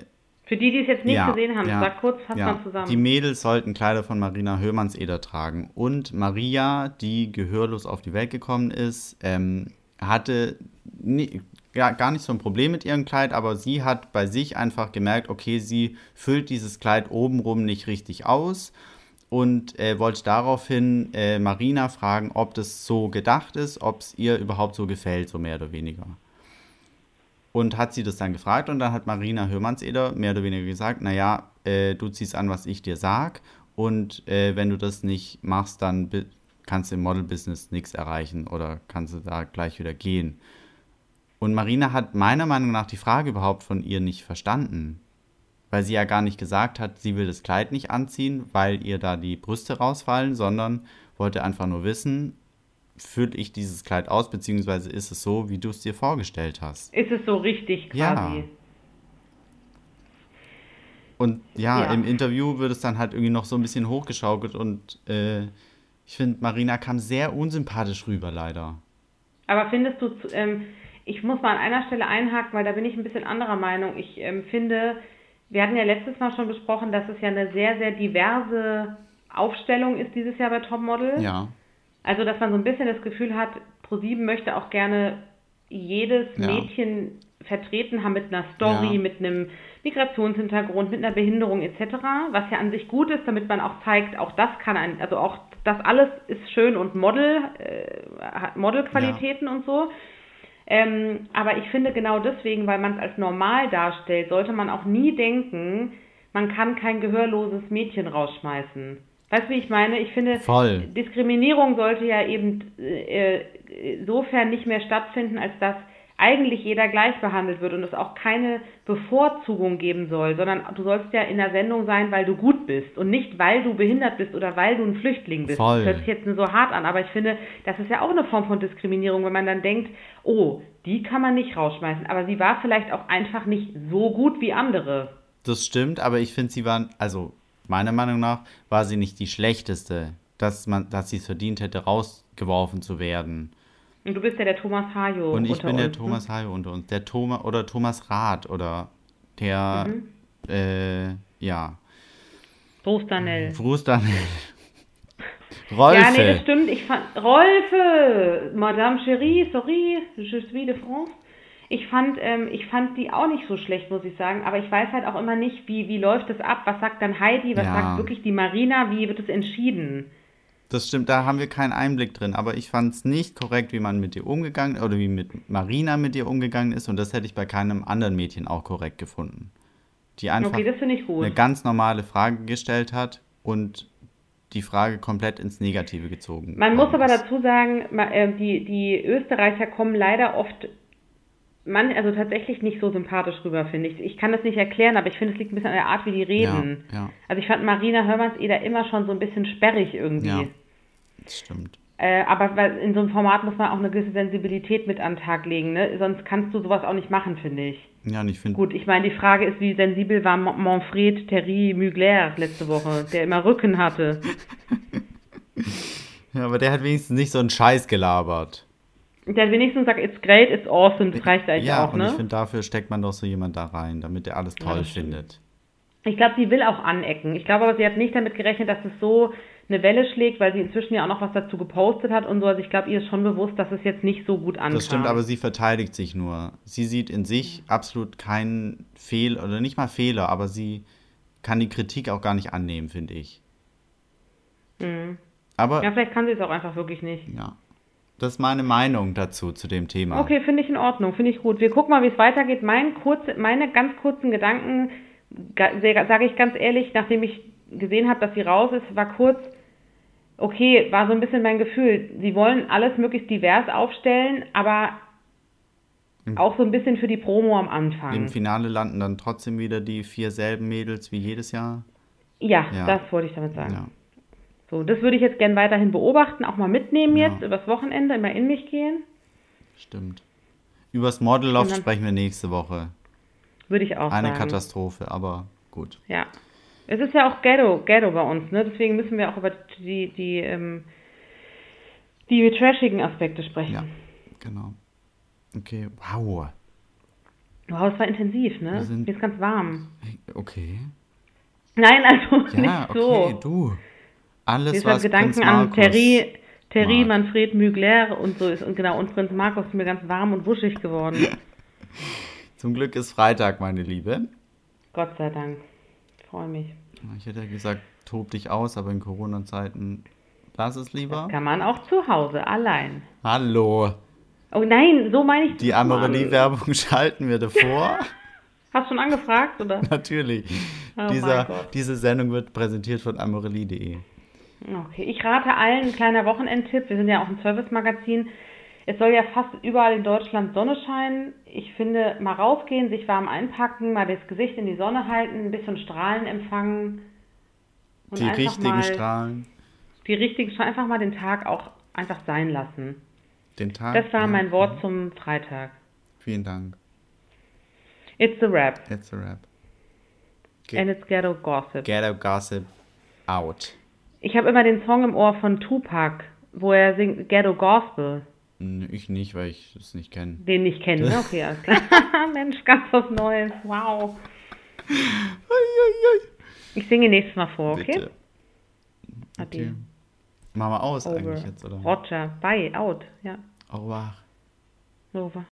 für die, die es jetzt nicht ja, gesehen haben, ja, sag kurz, fass ja. mal zusammen. Die Mädels sollten Kleider von Marina Hörmannseder tragen. Und Maria, die gehörlos auf die Welt gekommen ist, ähm, hatte nie, ja, gar nicht so ein Problem mit ihrem Kleid, aber sie hat bei sich einfach gemerkt, okay, sie füllt dieses Kleid obenrum nicht richtig aus und äh, wollte daraufhin äh, Marina fragen, ob das so gedacht ist, ob es ihr überhaupt so gefällt, so mehr oder weniger und hat sie das dann gefragt und dann hat Marina Hörmannseder mehr oder weniger gesagt, naja, äh, du ziehst an, was ich dir sag und äh, wenn du das nicht machst, dann kannst du im Model-Business nichts erreichen oder kannst du da gleich wieder gehen. Und Marina hat meiner Meinung nach die Frage überhaupt von ihr nicht verstanden, weil sie ja gar nicht gesagt hat, sie will das Kleid nicht anziehen, weil ihr da die Brüste rausfallen, sondern wollte einfach nur wissen, fülle ich dieses Kleid aus, beziehungsweise ist es so, wie du es dir vorgestellt hast? Ist es so richtig quasi? Ja. Und ja, ja, im Interview wird es dann halt irgendwie noch so ein bisschen hochgeschaukelt und äh, ich finde, Marina kam sehr unsympathisch rüber, leider. Aber findest du, ähm, ich muss mal an einer Stelle einhaken, weil da bin ich ein bisschen anderer Meinung. Ich ähm, finde, wir hatten ja letztes Mal schon besprochen, dass es ja eine sehr, sehr diverse Aufstellung ist dieses Jahr bei Topmodel. Ja. Also, dass man so ein bisschen das Gefühl hat, ProSieben möchte auch gerne jedes ja. Mädchen vertreten haben mit einer Story, ja. mit einem Migrationshintergrund, mit einer Behinderung etc., was ja an sich gut ist, damit man auch zeigt, auch das kann ein, also auch das alles ist schön und Model, äh, hat Modelqualitäten ja. und so. Ähm, aber ich finde genau deswegen, weil man es als normal darstellt, sollte man auch nie denken, man kann kein gehörloses Mädchen rausschmeißen. Weißt du, wie ich meine? Ich finde, Voll. Diskriminierung sollte ja eben äh, insofern nicht mehr stattfinden, als dass eigentlich jeder gleich behandelt wird und es auch keine Bevorzugung geben soll, sondern du sollst ja in der Sendung sein, weil du gut bist und nicht, weil du behindert bist oder weil du ein Flüchtling bist. Voll. Das hört sich jetzt nur so hart an, aber ich finde, das ist ja auch eine Form von Diskriminierung, wenn man dann denkt, oh, die kann man nicht rausschmeißen, aber sie war vielleicht auch einfach nicht so gut wie andere. Das stimmt, aber ich finde, sie waren, also meiner Meinung nach, war sie nicht die schlechteste, dass man, dass sie es verdient hätte, rausgeworfen zu werden. Und du bist ja der Thomas Hajo. Und ich bin der uns, ne? Thomas Hayo unter uns. Der Thomas oder Thomas Rath oder der, Mhm. äh, ja. Bruce Daniel. Rolfe. Ja, nee, das stimmt. Ich fand Rolfe, Madame Chérie, sorry, je suis de France. Ich fand, ähm, ich fand die auch nicht so schlecht, muss ich sagen. Aber ich weiß halt auch immer nicht, wie, wie läuft das ab? Was sagt dann Heidi? Was Ja. sagt wirklich die Marina? Wie wird es entschieden? Das stimmt, da haben wir keinen Einblick drin, aber ich fand es nicht korrekt, wie man mit ihr umgegangen oder wie mit Marina mit ihr umgegangen ist und das hätte ich bei keinem anderen Mädchen auch korrekt gefunden. Die einfach Okay, eine ganz normale Frage gestellt hat und die Frage komplett ins Negative gezogen. Man muss aber dazu sagen, äh, die, die Österreicher kommen leider oft, man, also tatsächlich nicht so sympathisch rüber, finde ich. Ich kann das nicht erklären, aber ich finde, es liegt ein bisschen an der Art, wie die reden. Ja, ja. Also ich fand Marina Hörmanns-Eder immer schon so ein bisschen sperrig irgendwie. Ja, das stimmt. Äh, aber in so einem Format muss man auch eine gewisse Sensibilität mit an den Tag legen, ne? Sonst kannst du sowas auch nicht machen, finde ich. Ja, ich finde, Gut, ich meine, die Frage ist, wie sensibel war Manfred Thierry Mugler letzte Woche, der immer Rücken hatte. ja, aber der hat wenigstens nicht so einen Scheiß gelabert. Der wenigstens sagt, it's great, it's awesome, das reicht eigentlich ja, auch, und ne? ich finde, dafür steckt man doch so jemand da rein, damit er alles toll stimmt. findet. Ich glaube, sie will auch anecken. Ich glaube aber, sie hat nicht damit gerechnet, dass es so eine Welle schlägt, weil sie inzwischen ja auch noch was dazu gepostet hat und so. Also ich glaube, ihr ist schon bewusst, dass es jetzt nicht so gut ankam. Das stimmt, aber sie verteidigt sich nur. Sie sieht in sich absolut keinen Fehl oder nicht mal Fehler, aber sie kann die Kritik auch gar nicht annehmen, finde ich. Aber Mhm. Ja, vielleicht kann sie es auch einfach wirklich nicht. ja, das ist meine Meinung dazu zu dem Thema. Okay, finde ich in Ordnung, finde ich gut. Wir gucken mal, wie es weitergeht. Mein kurze, meine ganz kurzen Gedanken, sage ich ganz ehrlich, nachdem ich gesehen habe, dass sie raus ist, war kurz, okay, war so ein bisschen mein Gefühl. Sie wollen alles möglichst divers aufstellen, aber auch so ein bisschen für die Promo am Anfang. Im Finale landen dann trotzdem wieder die vier selben Mädels wie jedes Jahr. Ja, Ja. das wollte ich damit sagen. Ja, So, das würde ich jetzt gern weiterhin beobachten, auch mal mitnehmen Ja. jetzt, übers Wochenende, immer in mich gehen. stimmt. Übers Modelloft Und dann- sprechen wir nächste Woche. Würde ich auch Eine sagen. Katastrophe, aber gut. Ja. Es ist ja auch Ghetto, Ghetto bei uns, ne? Deswegen müssen wir auch über die, die, ähm, die trashigen Aspekte sprechen. Ja, genau. Okay, wow. Wow, es war intensiv, ne? Mir ist ganz warm. Okay. Nein, also Ja, nicht so. okay, du. Alles, ist was Gedanken Prinz an Markus Terry, Terry mag. Manfred Mugler und so ist und genau und Prinz Markus ist mir ganz warm und wuschig geworden. Zum Glück ist Freitag, meine Liebe. Gott sei Dank. Ich freue mich. Ich hätte gesagt, tob dich aus, aber in Corona-Zeiten lass es lieber. Kann man auch zu Hause allein. Hallo. Oh nein, so meine ich Die das. Amorelie-Werbung schalten wir davor. Hast du schon angefragt oder? Natürlich. Oh Dieser, mein Gott. diese Sendung wird präsentiert von amorelie.de. Okay, ich rate allen ein kleiner Wochenendtipp. Wir sind ja auch ein Service-Magazin. Es soll ja fast überall in Deutschland Sonne scheinen. Ich finde, mal rausgehen, sich warm einpacken, mal das Gesicht in die Sonne halten, ein bisschen Strahlen empfangen. Und Die richtigen Strahlen. Die richtigen Strahlen, einfach mal den Tag auch einfach sein lassen. Den Tag. Das war ja. mein Wort zum Freitag. Vielen Dank. It's a rap. It's a rap. Ge- And it's ghetto gossip. Ghetto Gossip out. Ich habe immer den Song im Ohr von Tupac, wo er singt Ghetto Gospel. Ich nicht, weil ich es nicht kenne. Den nicht kennen, ne? Okay, alles klar. Mensch, ganz was Neues. Wow. Ich singe nächstes Mal vor, okay? Bitte. Ade. Okay. Machen wir aus Over. eigentlich jetzt, oder? Roger. Bye. Out. Ja. Au revoir. Over.